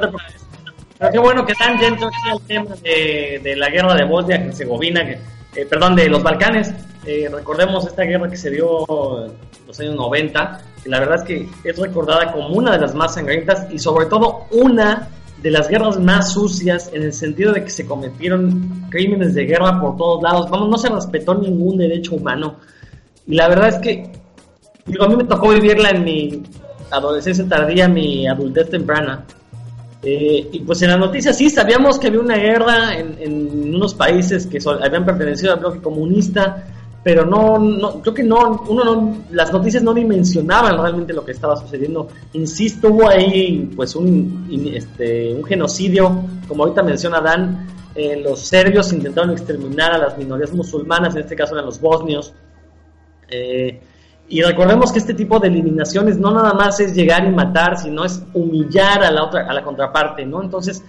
Pero qué bueno que están dentro del tema de, la guerra de Bosnia-Herzegovina, eh, perdón, de los Balcanes. Eh, recordemos esta guerra que se dio en los años 90, que la verdad es que es recordada como una de las más sangrientas y sobre todo una de las guerras más sucias en el sentido de que se cometieron crímenes de guerra por todos lados. Vamos, no se respetó ningún derecho humano. Y la verdad es que, digo, a mí me tocó vivirla en mi adolescencia tardía, mi adultez temprana. Eh, y pues en las noticias sí sabíamos que había una guerra en, unos países que habían pertenecido al bloque comunista pero no, no creo que no, uno no, las noticias no dimensionaban realmente lo que estaba sucediendo. Insisto, hubo ahí pues un, este, un genocidio, como ahorita menciona Dan, eh, los serbios intentaron exterminar a las minorías musulmanas, en este caso eran los bosnios. Eh, y recordemos que este tipo de eliminaciones no nada más es llegar y matar, sino es humillar a la otra, a la contraparte, ¿no? Entonces,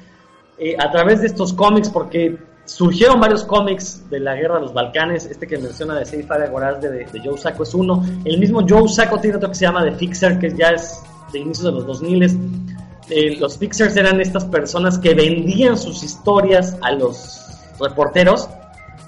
eh, a través de estos cómics, porque surgieron varios cómics de la guerra de los Balcanes, este que menciona de Seifa de de, de Joe Sacco es uno, el mismo Joe Sacco tiene otro que se llama The Fixer, que ya es de inicios de los 2000 eh, los Fixers eran estas personas que vendían sus historias a los reporteros,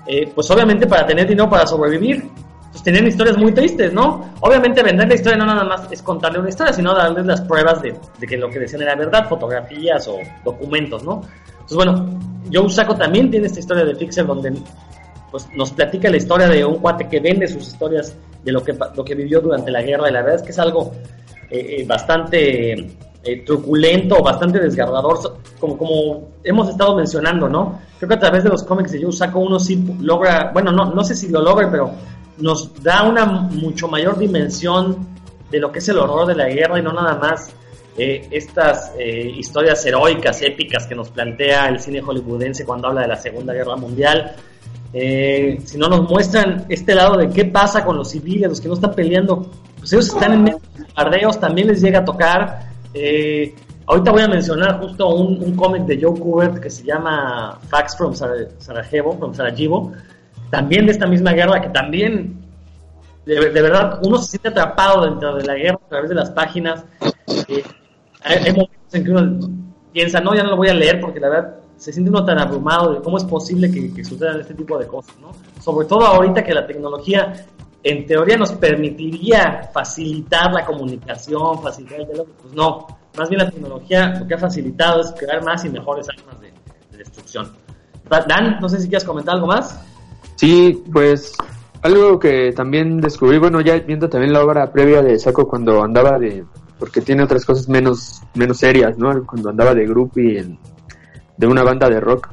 eh, pues obviamente para tener dinero para sobrevivir, pues tenían historias muy tristes, ¿no? Obviamente vender la historia no nada más es contarle una historia, sino darles las pruebas de, que lo que decían era verdad, fotografías o documentos, ¿no? Entonces, bueno, Joe Saco también tiene esta historia de Fixer donde pues, nos platica la historia de un cuate que vende sus historias de lo que, lo que vivió durante la guerra y la verdad es que es algo eh, eh, bastante eh, truculento, bastante desgarrador, como, como hemos estado mencionando, ¿no? Creo que a través de los cómics de Joe Saco uno sí logra, bueno, no, no sé si lo logra, pero nos da una mucho mayor dimensión de lo que es el horror de la guerra y no nada más eh, estas eh, historias heroicas, épicas que nos plantea el cine hollywoodense cuando habla de la Segunda Guerra Mundial, eh, sino nos muestran este lado de qué pasa con los civiles, los que no están peleando, pues ellos están en medio de bombardeos, también les llega a tocar. ahorita voy a mencionar justo un, un cómic de Joe Kubert que se llama Facts from Sarajevo, from Sarajevo, también de esta misma guerra, que también, de, verdad, uno se siente atrapado dentro de la guerra a través de las páginas. Eh, hay, momentos en que uno piensa, no, ya no lo voy a leer porque la verdad se siente uno tan abrumado de cómo es posible que, sucedan este tipo de cosas, ¿no? Sobre todo ahorita que la tecnología en teoría nos permitiría facilitar la comunicación, facilitar el diálogo, pues no, más bien la tecnología lo que ha facilitado es crear más y mejores armas de, de destrucción. Dan, no sé si quieres comentar algo más. Sí, pues algo que también descubrí, bueno, ya viendo también la obra previa de Saco cuando andaba de, porque tiene otras cosas menos, menos serias, ¿no? Cuando andaba de groupie en, de una banda de rock,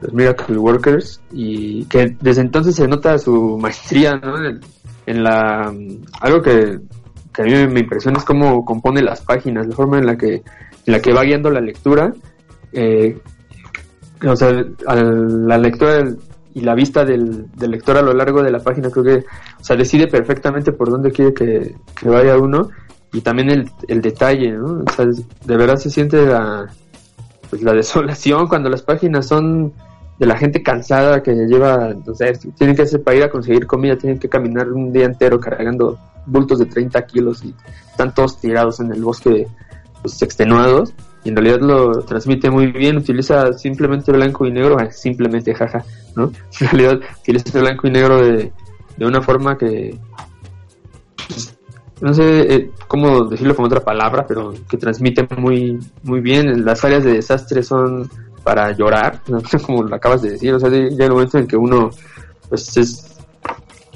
los Miracle Workers, y que desde entonces se nota su maestría, ¿no? En, la, algo que, que, a mí me impresiona es cómo compone las páginas, la forma en la que, en la que va guiando la lectura, eh, o sea, la lectura y la vista del, lector a lo largo de la página creo que o sea decide perfectamente por dónde quiere que, vaya uno y también el, el detalle ¿no? o sea, de verdad se siente la pues la desolación cuando las páginas son de la gente cansada que lleva tienen que hacer para ir a conseguir comida tienen que caminar un día entero cargando bultos de 30 kilos y están todos tirados en el bosque pues, extenuados y en realidad lo transmite muy bien, utiliza simplemente blanco y negro, ah, simplemente jaja, ¿no? En realidad utiliza blanco y negro de, de una forma que, pues, no sé eh, cómo decirlo con otra palabra, pero que transmite muy, muy bien. Las áreas de desastre son para llorar, como lo acabas de decir, o sea, ya el momento en que uno pues es,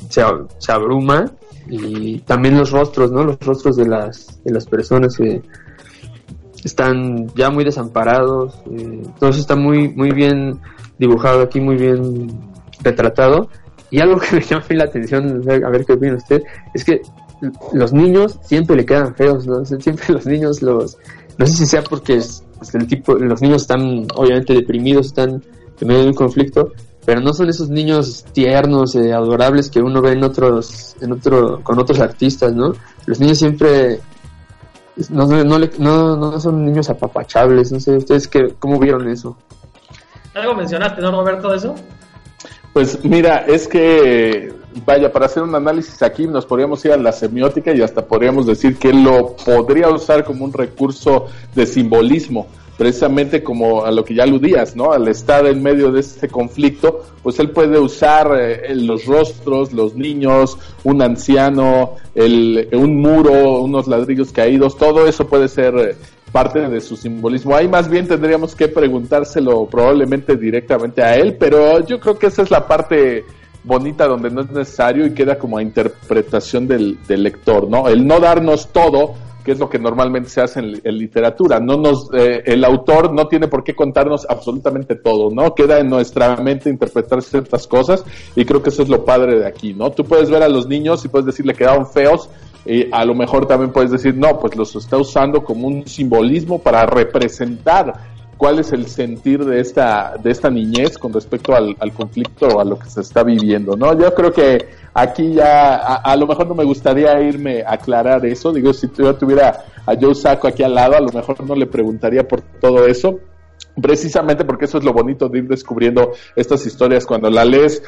se, se abruma y también los rostros, ¿no? Los rostros de las, de las personas que están ya muy desamparados, eh, todo eso está muy, muy bien dibujado aquí, muy bien retratado. Y algo que me llama la atención, a ver qué opina usted, es que los niños siempre le quedan feos, ¿no? Siempre los niños los... No sé si sea porque el tipo, los niños están obviamente deprimidos, están en medio de un conflicto, pero no son esos niños tiernos, eh, adorables que uno ve en otros, en otro, con otros artistas, ¿no? Los niños siempre no, no, no, no son niños apapachables, no sé, ¿ustedes qué, cómo vieron eso? ¿Algo mencionaste, no, Roberto, de eso? Pues mira, es que, vaya, para hacer un análisis aquí nos podríamos ir a la semiótica y hasta podríamos decir que lo podría usar como un recurso de simbolismo precisamente como a lo que ya aludías, ¿no? Al estar en medio de este conflicto, pues él puede usar eh, los rostros, los niños, un anciano, el, un muro, unos ladrillos caídos, todo eso puede ser eh, parte de su simbolismo. Ahí más bien tendríamos que preguntárselo probablemente directamente a él, pero yo creo que esa es la parte bonita donde no es necesario y queda como a interpretación del, lector, ¿no? El no darnos todo que es lo que normalmente se hace en, literatura. No nos, eh, el autor no tiene por qué contarnos absolutamente todo, ¿no? Queda en nuestra mente interpretar ciertas cosas y creo que eso es lo padre de aquí, ¿no? Tú puedes ver a los niños y puedes decirle que quedaron feos y a lo mejor también puedes decir, no, pues los está usando como un simbolismo para representar cuál es el sentir de esta, de esta niñez con respecto al, conflicto o a lo que se está viviendo, ¿no? Yo creo que aquí ya, a, lo mejor no me gustaría irme a aclarar eso, digo, si yo tuviera a Joe Sacco aquí al lado, a lo mejor no le preguntaría por todo eso, precisamente porque eso es lo bonito de ir descubriendo estas historias cuando la lees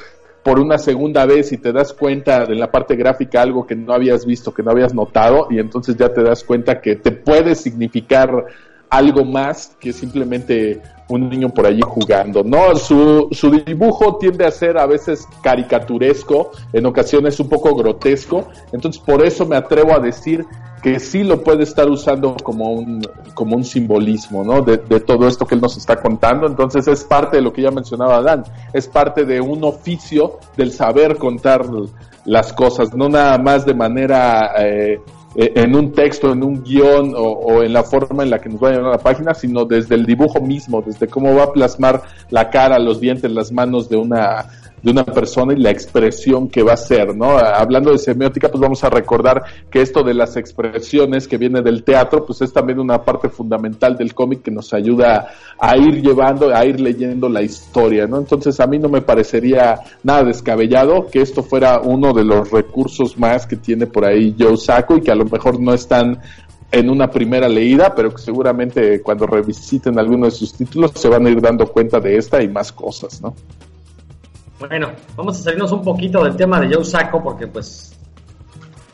por una segunda vez y te das cuenta de la parte gráfica algo que no habías visto, que no habías notado, y entonces ya te das cuenta que te puede significar algo más que simplemente un niño por allí jugando. No, su, su dibujo tiende a ser a veces caricaturesco, en ocasiones un poco grotesco, entonces por eso me atrevo a decir que sí lo puede estar usando como un, como un simbolismo, ¿no? De, de, todo esto que él nos está contando. Entonces es parte de lo que ya mencionaba Dan, es parte de un oficio del saber contar las cosas, no nada más de manera eh, eh, en un texto, en un guion o, en la forma en la que nos va a llevar la página, sino desde el dibujo mismo, desde cómo va a plasmar la cara, los dientes, las manos de una de una persona y la expresión que va a ser, ¿no? Hablando de semiótica, pues vamos a recordar que esto de las expresiones que viene del teatro, pues es también una parte fundamental del cómic que nos ayuda a ir llevando, a ir leyendo la historia, ¿no? Entonces a mí no me parecería nada descabellado que esto fuera uno de los recursos más que tiene por ahí Joe Sacco y que a lo mejor no están en una primera leída, pero que seguramente cuando revisiten alguno de sus títulos se van a ir dando cuenta de esta y más cosas, ¿no? Bueno, vamos a salirnos un poquito del tema de Joe Sacco porque pues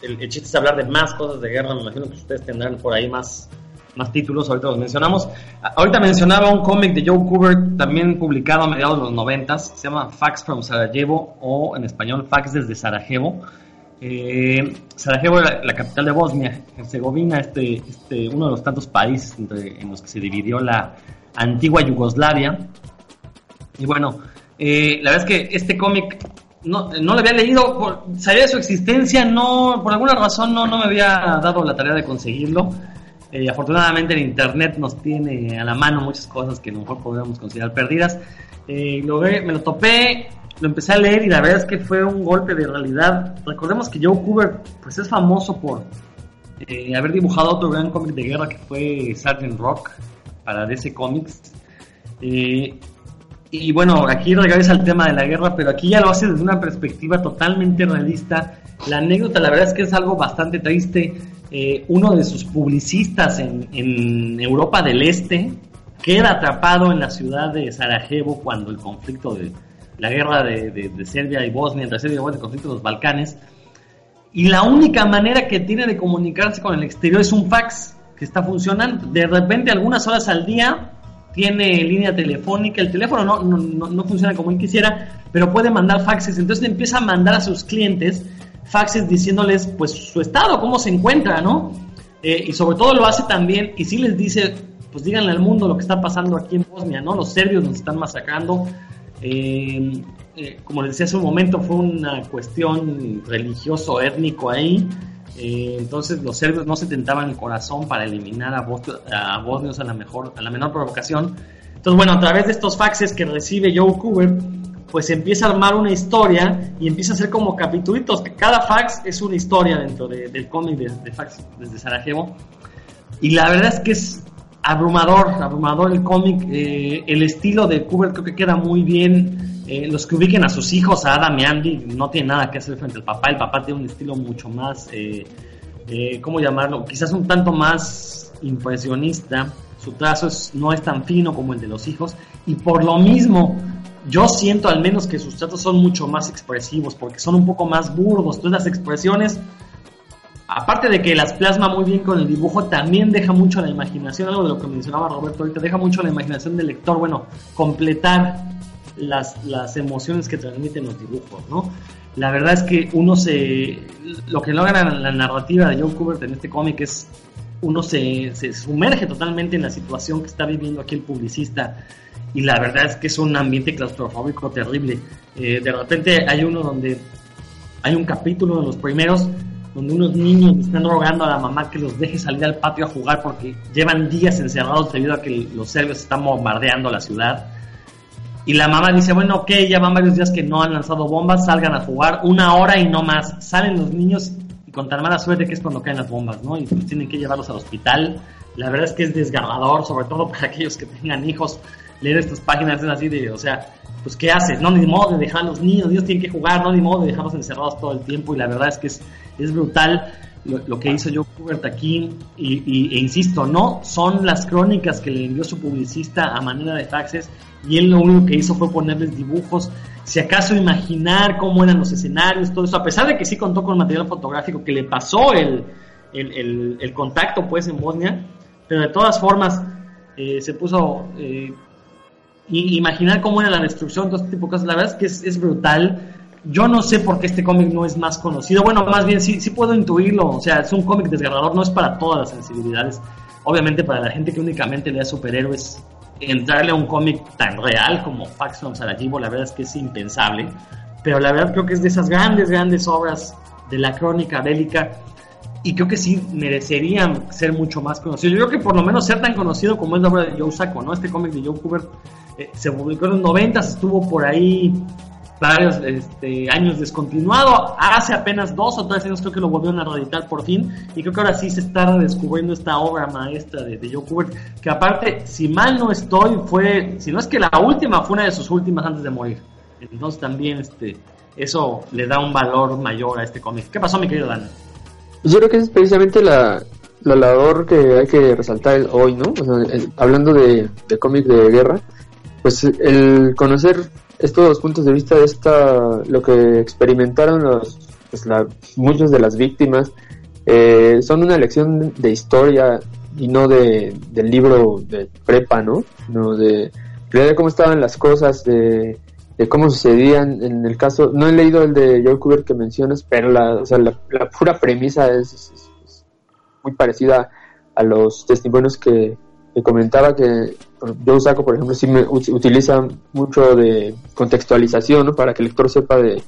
el, chiste es hablar de más cosas de guerra. Me imagino que ustedes tendrán por ahí más, más títulos, ahorita los mencionamos. Ahorita mencionaba un cómic de Joe Kubert, también publicado a mediados de los noventas, se llama Fax from Sarajevo o en español Fax desde Sarajevo. Eh, Sarajevo era la capital de Bosnia, Herzegovina, este, este, uno de los tantos países en los que se dividió la antigua Yugoslavia. Y bueno, eh, la verdad es que este cómic no, no lo había leído, por, sabía de su existencia, no, por alguna razón no, no me había dado la tarea de conseguirlo. Eh, afortunadamente en internet nos tiene a la mano muchas cosas que a lo mejor podríamos considerar perdidas. Eh, lo me lo topé, lo empecé a leer y la verdad es que fue un golpe de realidad. Recordemos que Joe Cooper pues es famoso por haber dibujado otro gran cómic de guerra que fue Sgt. Rock para DC Comics. Eh, y bueno, aquí regresa al tema de la guerra, pero aquí ya lo hace desde una perspectiva totalmente realista. La anécdota, la verdad es que es algo bastante triste. Eh, uno de sus publicistas en, Europa del Este queda atrapado en la ciudad de Sarajevo cuando el conflicto de la guerra de, de, Serbia y Bosnia, entre Serbia y Bosnia, el conflicto de los Balcanes. Y la única manera que tiene de comunicarse con el exterior es un fax que está funcionando. De repente, algunas horas al día, tiene línea telefónica, el teléfono no, no, no, funciona como él quisiera, pero puede mandar faxes, entonces empieza a mandar a sus clientes faxes diciéndoles pues su estado, cómo se encuentra, ¿no? Eh, y sobre todo lo hace también, y si les dice, pues díganle al mundo lo que está pasando aquí en Bosnia, ¿no? Los serbios nos están masacrando. Eh, eh, como les decía hace un momento, fue una cuestión religioso, étnico ahí. Eh, entonces los serbios no se tentaban el corazón para eliminar a, bosnios a la, mejor, a la menor provocación. Entonces, bueno, a través de estos faxes que recibe Joe Cooper, pues empieza a armar una historia y empieza a hacer como capitulitos. Cada fax es una historia dentro del cómic de, fax desde Sarajevo. Y la verdad es que es abrumador, abrumador el cómic. Eh, el estilo de Cooper creo que queda muy bien eh, los que ubiquen a sus hijos, a Adam y Andy, no tienen nada que hacer frente al papá. El papá tiene un estilo mucho más, eh, eh, ¿cómo llamarlo? Quizás un tanto más impresionista. Su trazo no es tan fino como el de los hijos. Y por lo mismo, yo siento al menos que sus tratos son mucho más expresivos, porque son un poco más burdos. Entonces las expresiones, aparte de que las plasma muy bien con el dibujo, también deja mucho a la imaginación, algo de lo que mencionaba Roberto ahorita, deja mucho a la imaginación del lector, bueno, completar las, las emociones que transmiten los dibujos, ¿no? La verdad es que uno se... Lo que logra la narrativa de John Kubert en este cómic es uno se, se, sumerge totalmente en la situación que está viviendo aquí el publicista y la verdad es que es un ambiente claustrofóbico terrible. Eh, de repente hay uno donde hay un capítulo de los primeros donde unos niños están rogando a la mamá que los deje salir al patio a jugar porque llevan días encerrados debido a que los serbios están bombardeando la ciudad. Y la mamá dice, bueno, ok, ya van varios días que no han lanzado bombas, salgan a jugar una hora y no más. Salen los niños y con tan mala suerte que es cuando caen las bombas, ¿no? Y pues tienen que llevarlos al hospital. La verdad es que es desgarrador, sobre todo para aquellos que tengan hijos. Leer estas páginas es así de, o sea, pues ¿qué haces? No, ni modo de dejar a los niños, ellos tienen que jugar, no, ni modo de dejarlos encerrados todo el tiempo. Y la verdad es que es, es brutal lo, que hizo Joe Kubert aquí. Y, e insisto, no son las crónicas que le envió su publicista a manera de faxes y él lo único que hizo fue ponerles dibujos, si acaso imaginar cómo eran los escenarios, todo eso, a pesar de que sí contó con material fotográfico que le pasó el, el, contacto pues en Bosnia, pero de todas formas eh, se puso eh, imaginar cómo era la destrucción, todo este tipo de cosas, la verdad es que es brutal. Yo no sé por qué este cómic no es más conocido. Bueno, más bien sí, sí puedo intuirlo. O sea, es un cómic desgarrador, no es para todas las sensibilidades. Obviamente para la gente que únicamente lea superhéroes entrarle a un cómic tan real como Pax from Sarajevo, la verdad es que es impensable. Pero la verdad creo que es de esas grandes, grandes obras de la crónica bélica y creo que sí merecerían ser mucho más conocidos. Yo creo que por lo menos ser tan conocido como es la obra de Joe Sacco, ¿no? Este cómic de Joe Kubert eh, se publicó en los 90, estuvo por ahí varios este, años descontinuado. Hace apenas dos o tres años creo que lo volvieron a reeditar por fin. Y creo que ahora sí se está descubriendo esta obra maestra de, de Joe Kubert. Que aparte, si mal no estoy, fue, si no es que la última, fue una de sus últimas antes de morir. Entonces también este, eso le da un valor mayor a este cómic. ¿Qué pasó, mi querido Dan? Yo creo que es precisamente la, la labor que hay que resaltar hoy, ¿no? hablando de cómic de guerra, pues el conocer estos dos puntos de vista de esta, lo que experimentaron los, pues muchos de las víctimas, eh, son una lección de historia y no de, del libro de prepa, ¿no? No de, de cómo estaban las cosas, de, cómo sucedían en el caso, no he leído el de Joe Cooper que mencionas, pero la, o sea, la, pura premisa es, muy parecida a los testimonios que, que comentaba que yo saco, por ejemplo, sí me utiliza mucho de contextualización, Para que el lector sepa de,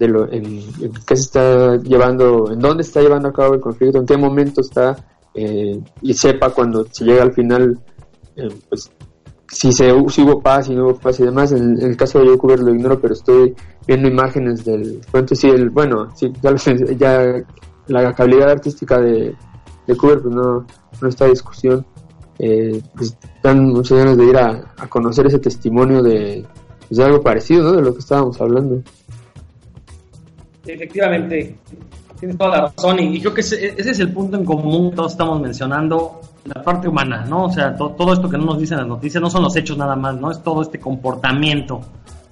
lo, en, qué se está llevando, en dónde está llevando a cabo el conflicto, en qué momento está, eh, y sepa cuando se llega al final, eh, pues, si, se, si hubo paz, y no hubo paz y demás. En, el caso de Joe lo ignoro, pero estoy viendo imágenes del cuento. Sí, el, bueno, sí, ya, ya la calidad artística de, de pues no, no está en discusión eh, pues, dan muchas ganas de ir a, conocer ese testimonio de, pues, algo parecido, ¿no? De lo que estábamos hablando. Efectivamente, tienes toda la razón y, creo que ese, es el punto en común que todos estamos mencionando, la parte humana, ¿no? O sea, todo esto que no nos dicen las noticias no son los hechos nada más, ¿no? Es todo este comportamiento,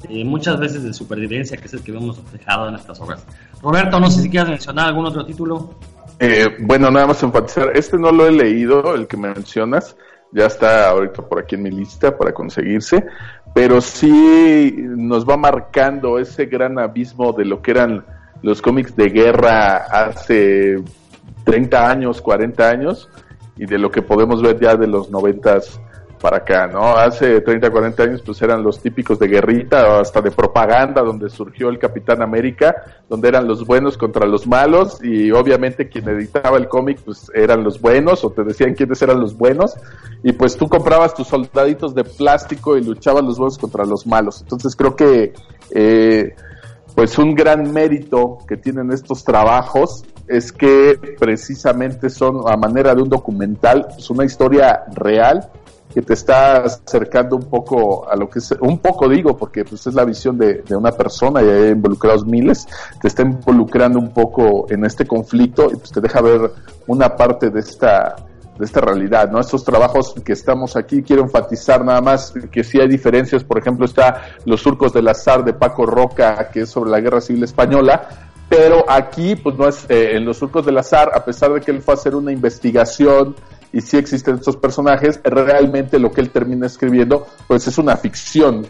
eh, muchas veces de supervivencia, que es el que vemos reflejado en estas obras. Roberto, no sé si quieres mencionar algún otro título. Eh, bueno, nada más enfatizar, este no lo he leído, el que mencionas, ya está ahorita por aquí en mi lista para conseguirse, pero sí nos va marcando ese gran abismo de lo que eran los cómics de guerra hace 30 años, 40 años, y de lo que podemos ver ya de los noventas para acá, ¿no? Hace 30, 40 años pues eran los típicos de guerrita, hasta de propaganda, donde surgió el Capitán América, donde eran los buenos contra los malos y obviamente quien editaba el cómic pues eran los buenos o te decían quiénes eran los buenos y pues tú comprabas tus soldaditos de plástico y luchaban los buenos contra los malos. Entonces creo que eh, pues un gran mérito que tienen estos trabajos es que precisamente son a manera de un documental, pues una historia real que te está acercando un poco a lo que es, un poco digo, porque pues es la visión de, una persona y hay involucrados miles, te está involucrando un poco en este conflicto y pues te deja ver una parte de esta de esta realidad, ¿no? Estos trabajos que estamos aquí, quiero enfatizar nada más que sí hay diferencias, por ejemplo está Los surcos del azar de Paco Roca, que es sobre la Guerra Civil Española, pero aquí pues no es eh, en Los surcos del azar, a pesar de que él fue a hacer una investigación y si existen estos personajes, realmente lo que él termina escribiendo, pues es una ficción.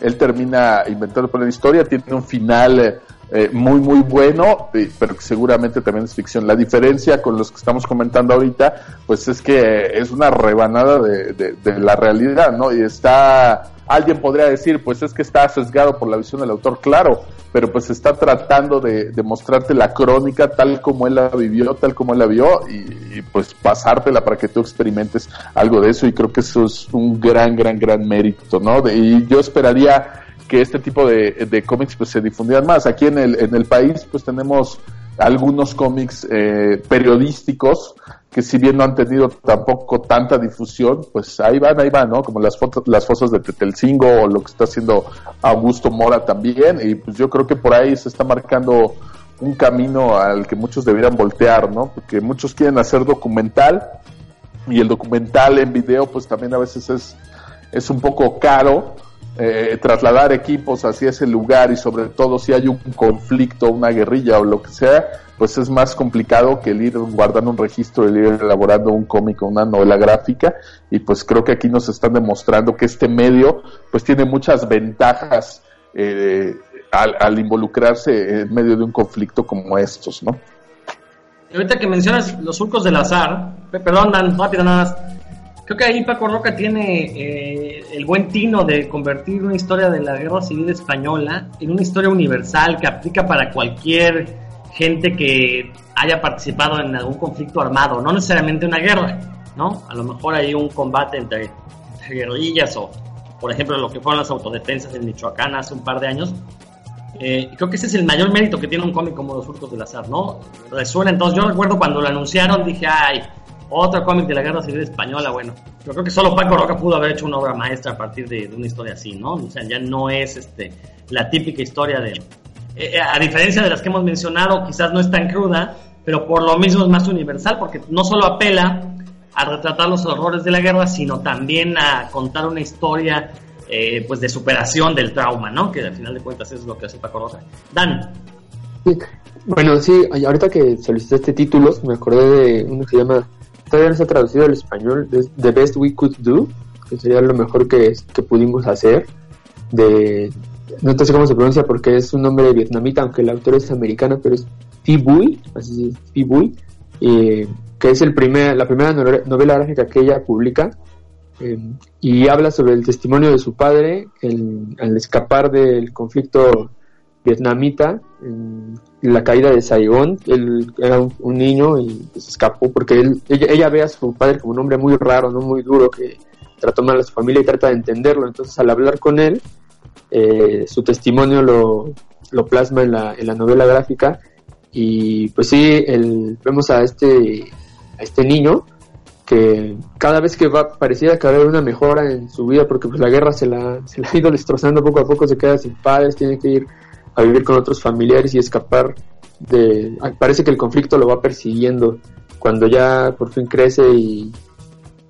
Él termina inventando la historia, tiene un final eh, muy muy bueno, pero que seguramente también es ficción. La diferencia con los que estamos comentando ahorita, pues es que es una rebanada de, de, la realidad, ¿no? Y está, alguien podría decir, pues es que está sesgado por la visión del autor, claro, pero pues está tratando de, mostrarte la crónica tal como él la vivió, tal como él la vio, y, y, pues pasártela para que tú experimentes algo de eso, y creo que eso es un gran, gran, gran mérito, ¿no? Y yo esperaría que este tipo de, cómics pues se difundieran más. Aquí en el, en el país pues tenemos algunos cómics eh, periodísticos que si bien no han tenido tampoco tanta difusión, pues ahí van, ahí van, ¿no? Como las fotos, las fosas de Tetelcingo o lo que está haciendo Augusto Mora también, y pues yo creo que por ahí se está marcando un camino al que muchos deberían voltear, ¿no? Porque muchos quieren hacer documental y el documental en video pues también a veces es, es un poco caro eh, trasladar equipos hacia ese lugar y sobre todo si hay un conflicto, una guerrilla o lo que sea, pues es más complicado que el ir guardando un registro, el ir elaborando un cómic o una novela gráfica y pues creo que aquí nos están demostrando que este medio pues tiene muchas ventajas eh, al, involucrarse en medio de un conflicto como estos, ¿no? ahorita que mencionas los surcos del azar, perdón, Dan, rápido nada más Creo que ahí Paco Roca tiene eh, el buen tino de convertir una historia de la guerra civil española en una historia universal que aplica para cualquier gente que haya participado en algún conflicto armado, no necesariamente una guerra, ¿no? A lo mejor hay un combate entre, guerrillas o, por ejemplo, lo que fueron las autodefensas en Michoacán hace un par de años. Eh, creo que ese es el mayor mérito que tiene un cómic como Los Frutos del Azar, ¿no? Resuena, entonces yo recuerdo cuando lo anunciaron, dije, ay, otro cómic de la Guerra Civil Española, bueno, yo creo que solo Paco Roca pudo haber hecho una obra maestra a partir de, una historia así, ¿no? O sea, ya no es este la típica historia de... Eh, eh, a diferencia de las que hemos mencionado, quizás no es tan cruda, pero por lo mismo es más universal, porque no solo apela a retratar los horrores de la guerra, sino también a contar una historia eh, pues de superación del trauma, ¿no? Que al final de cuentas es lo que hace Paco Roca. Dan. Bueno, sí, ahorita que solicité este título, me acordé de uno que se llama todavía no está traducido al español, The Best We Could Do, que sería lo mejor que, que pudimos hacer, de, no sé cómo se pronuncia porque es un nombre vietnamita, aunque el autor es americano, pero es Phi Bui, así es, Phi Bui, que es el primer, la primera novela gráfica que ella publica, em, y habla sobre el testimonio de su padre al escapar del conflicto vietnamita en la caída de Saigón. Él era un, niño y se escapó porque él, ella, ve a su padre como un hombre muy raro, no muy duro, que trata mal a su familia y trata de entenderlo. Entonces, al hablar con él, eh, su testimonio lo, lo plasma en la, en la, novela gráfica. Y pues sí, el, vemos a este, a este niño que cada vez que va pareciera que haber una mejora en su vida porque pues la guerra se la, se la ha ido destrozando poco a poco, se queda sin padres, tiene que ir a vivir con otros familiares y escapar de... Parece que el conflicto lo va persiguiendo. Cuando ya por fin crece y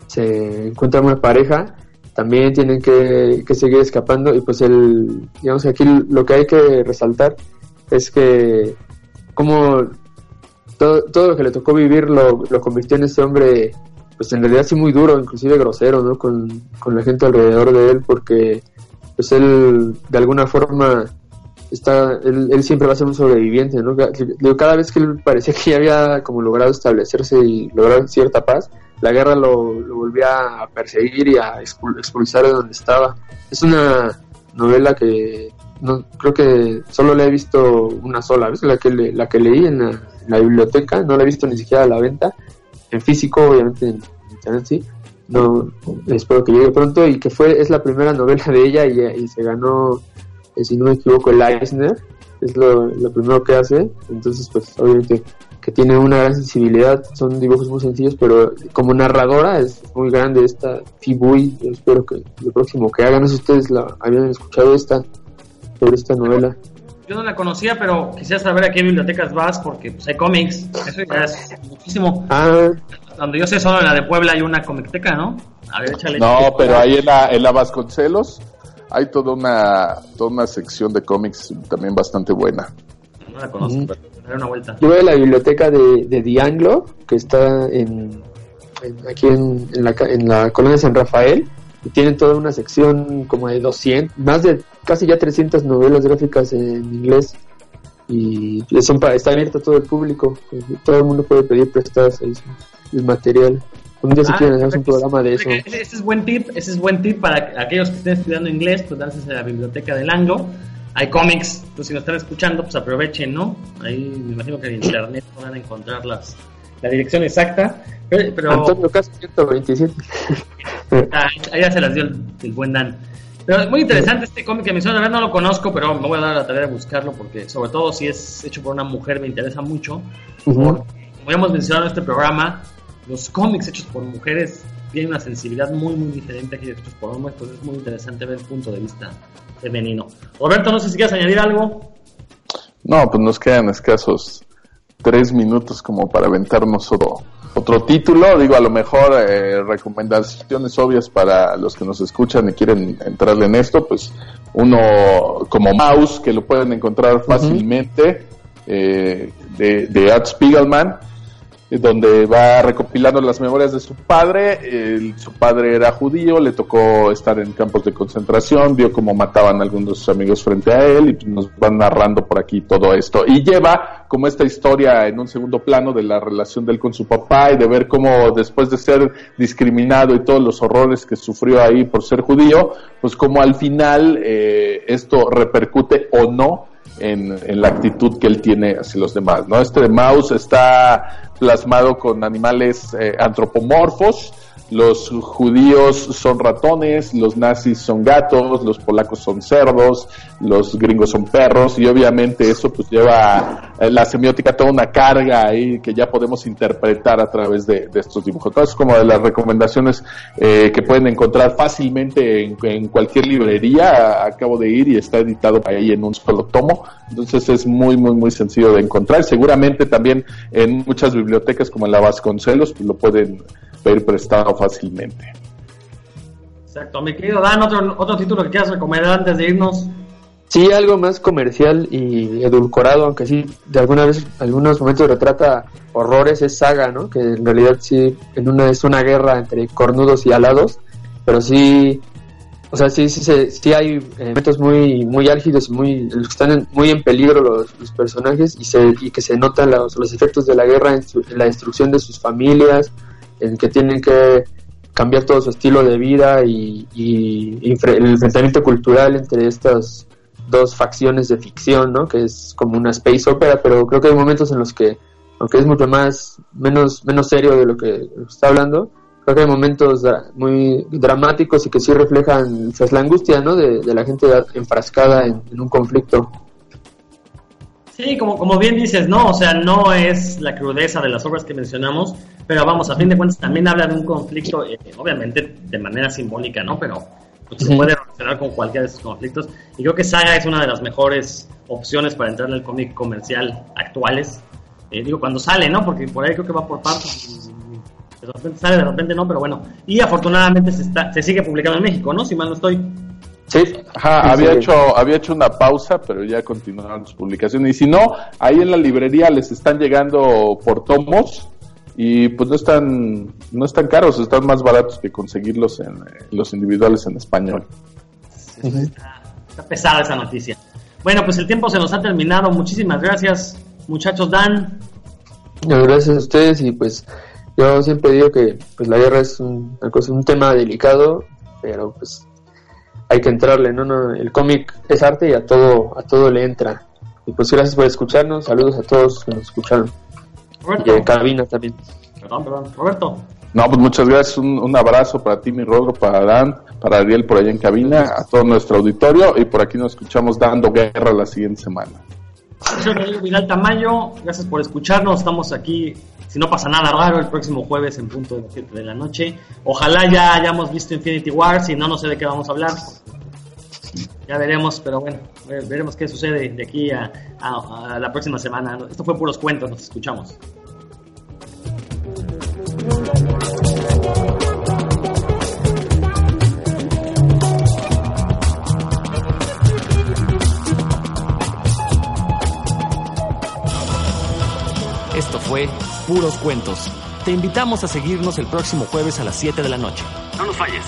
se encuentra una pareja, también tienen que, seguir escapando y pues el, digamos aquí lo que hay que resaltar es que como todo, todo lo que le tocó vivir lo, lo convirtió en ese hombre pues en realidad sí muy duro, inclusive grosero, ¿no? Con, con la gente alrededor de él porque pues él de alguna forma está él, siempre va a ser un sobreviviente, ¿no? Cada vez que él parecía que ya había como logrado establecerse y lograr cierta paz, la guerra lo, volvía a perseguir y a expulsar de donde estaba. Es una novela que no creo que solo la he visto una sola vez, la que, la que leí en la, biblioteca, no la he visto ni siquiera a la venta, en físico, obviamente en internet sí. No, espero que llegue pronto y que fue es la primera novela de ella y se ganó si no me equivoco, el Eisner, es lo, primero que hace, entonces pues obviamente que tiene una gran sensibilidad, son dibujos muy sencillos, pero como narradora es muy grande esta Fibui, yo espero que lo próximo que hagan, no sé si ustedes la habían escuchado esta, sobre esta novela. Yo no la conocía, pero quisiera saber a qué bibliotecas vas, porque pues, hay cómics, eso ya es muchísimo. Ah. Donde yo sé, solo en la de Puebla hay una comicteca, ¿no? A ver, échale. No, pero ahí en la, en la Vasconcelos hay toda una, toda una sección de cómics también bastante buena. No la conozco, pero una vuelta. Yo voy a la biblioteca de, de Dianglo, que está en, aquí en, en, la, en la colonia San Rafael, y tienen toda una sección como de 200, más de casi ya 300 novelas gráficas en inglés. y son pa- está abierto a todo el público. Todo el mundo puede pedir prestados ahí su- el material. Un día si Ah, quieren hacemos un programa de eso. Ese, ese es buen tip, ese es buen tip para aquellos que estén estudiando inglés, pues darse a la biblioteca del Anglo. Hay cómics, pues si nos están escuchando, pues aprovechen, ¿no? Ahí me imagino que en internet podrán encontrar las, la dirección exacta. Pero, pero- Antonio Castro 127. Ah, ahí ya se las dio el, el buen Dan. Pero es muy interesante este cómic que mencionó, la verdad no lo conozco, pero me voy a dar la tarea de buscarlo porque sobre todo si es hecho por una mujer me interesa mucho. Ujú. Porque, como ya hemos mencionado en este programa, los cómics hechos por mujeres tienen una sensibilidad muy muy diferente a aquellos hechos por hombres, pues es muy interesante ver el punto de vista femenino. Roberto, no sé si quieres añadir algo. No, pues nos quedan escasos tres minutos como para aventarnos otro, otro título. Digo, a lo mejor eh, recomendaciones obvias para los que nos escuchan y quieren entrarle en esto, pues uno como Mouse, que lo pueden encontrar fácilmente, eh, de, de Art Spiegelman, donde va recopilando las memorias de su padre. Su padre era judío, le tocó estar en campos de concentración, vio cómo mataban a algunos de sus amigos frente a él y pues, nos van narrando por aquí todo esto. Y lleva como esta historia en un segundo plano de la relación de él con su papá y de ver cómo después de ser discriminado y todos los horrores que sufrió ahí por ser judío, pues como al final eh, esto repercute o no en, en la actitud que él tiene hacia los demás, ¿no? Este Mouse está plasmado con animales eh, antropomorfos, los judíos son ratones, los nazis son gatos, los polacos son cerdos, los gringos son perros y obviamente eso pues lleva la semiótica toda una carga ahí que ya podemos interpretar a través de, estos dibujos. Entonces como de las recomendaciones eh, que pueden encontrar fácilmente en, en cualquier librería, acabo de ir y está editado ahí en un solo tomo, entonces es muy muy muy sencillo de encontrar. Seguramente también en muchas bibliotecas como en la Vasconcelos pues lo pueden pedir prestado fácilmente. Exacto, mi querido Dan, otro, otro título que quieras recomendar antes de irnos. Sí, algo más comercial y edulcorado, aunque sí, de alguna vez, algunos momentos retrata horrores, es Saga, ¿no? Que en realidad sí, en una, es una guerra entre cornudos y alados, pero sí, o sea, sí, sí, se- sí hay momentos muy, muy álgidos y muy, en los que están en- muy en peligro los, los personajes y, se, y que se notan los, los efectos de la guerra en, su- en la destrucción de sus familias, en que tienen que cambiar todo su estilo de vida y, el enfrentamiento cultural entre estas dos facciones de ficción, ¿no? Que es como una space opera, pero creo que hay momentos en los que, aunque es mucho más, menos, menos serio de lo que está hablando, creo que hay momentos muy dramáticos y que sí reflejan pues, la angustia, ¿no? De, la gente enfrascada en, en un conflicto. Sí, como, como bien dices, no, o sea, no es la crudeza de las obras que mencionamos, pero vamos, a fin de cuentas también habla de un conflicto, eh, obviamente de manera simbólica, ¿no? Pero pues, se puede relacionar con cualquiera de esos conflictos. Y creo que Saga es una de las mejores opciones para entrar en el cómic comercial actuales. Eh, digo, cuando sale, ¿no? Porque por ahí creo que va por partes. De repente sale, de repente no, pero bueno. Y afortunadamente se, está, se sigue publicando en México, ¿no? Si mal no estoy. Sí, Ajá, Sí, había sí. hecho, había hecho una pausa, pero ya continuaron sus publicaciones. Y si no, ahí en la librería les están llegando por tomos y pues no están, no están caros, están más baratos que conseguirlos en eh, los individuales en español. Está, está pesada esa noticia. Bueno, pues el tiempo se nos ha terminado. Muchísimas gracias, muchachos. Dan, No, Gracias a ustedes y pues yo siempre digo que pues la guerra es un, una cosa- un tema delicado, pero pues hay que entrarle, ¿no? no el cómic es arte y a todo a todo le entra. Y pues gracias por escucharnos, saludos a todos que nos escucharon y Roberto. en cabina también. Perdón, perdón. Roberto. No, pues muchas gracias, un, un abrazo para ti, mi Rodro, para Dan, para Ariel por allá en cabina, a todo nuestro auditorio y por aquí nos escuchamos dando guerra la siguiente semana. Soy Rodrigo Vidal Tamayo. Gracias por escucharnos. Estamos aquí, si no pasa nada raro, el próximo jueves en punto de las 7 de la noche. Ojalá ya hayamos visto Infinity War. Si no, no sé de qué vamos a hablar. Ya veremos, pero bueno, ve- veremos qué sucede de aquí a- a la próxima semana. Esto fue puros cuentos, nos escuchamos. Fue Puros Cuentos. Te invitamos a seguirnos el próximo jueves a las 7 de la noche. No nos falles.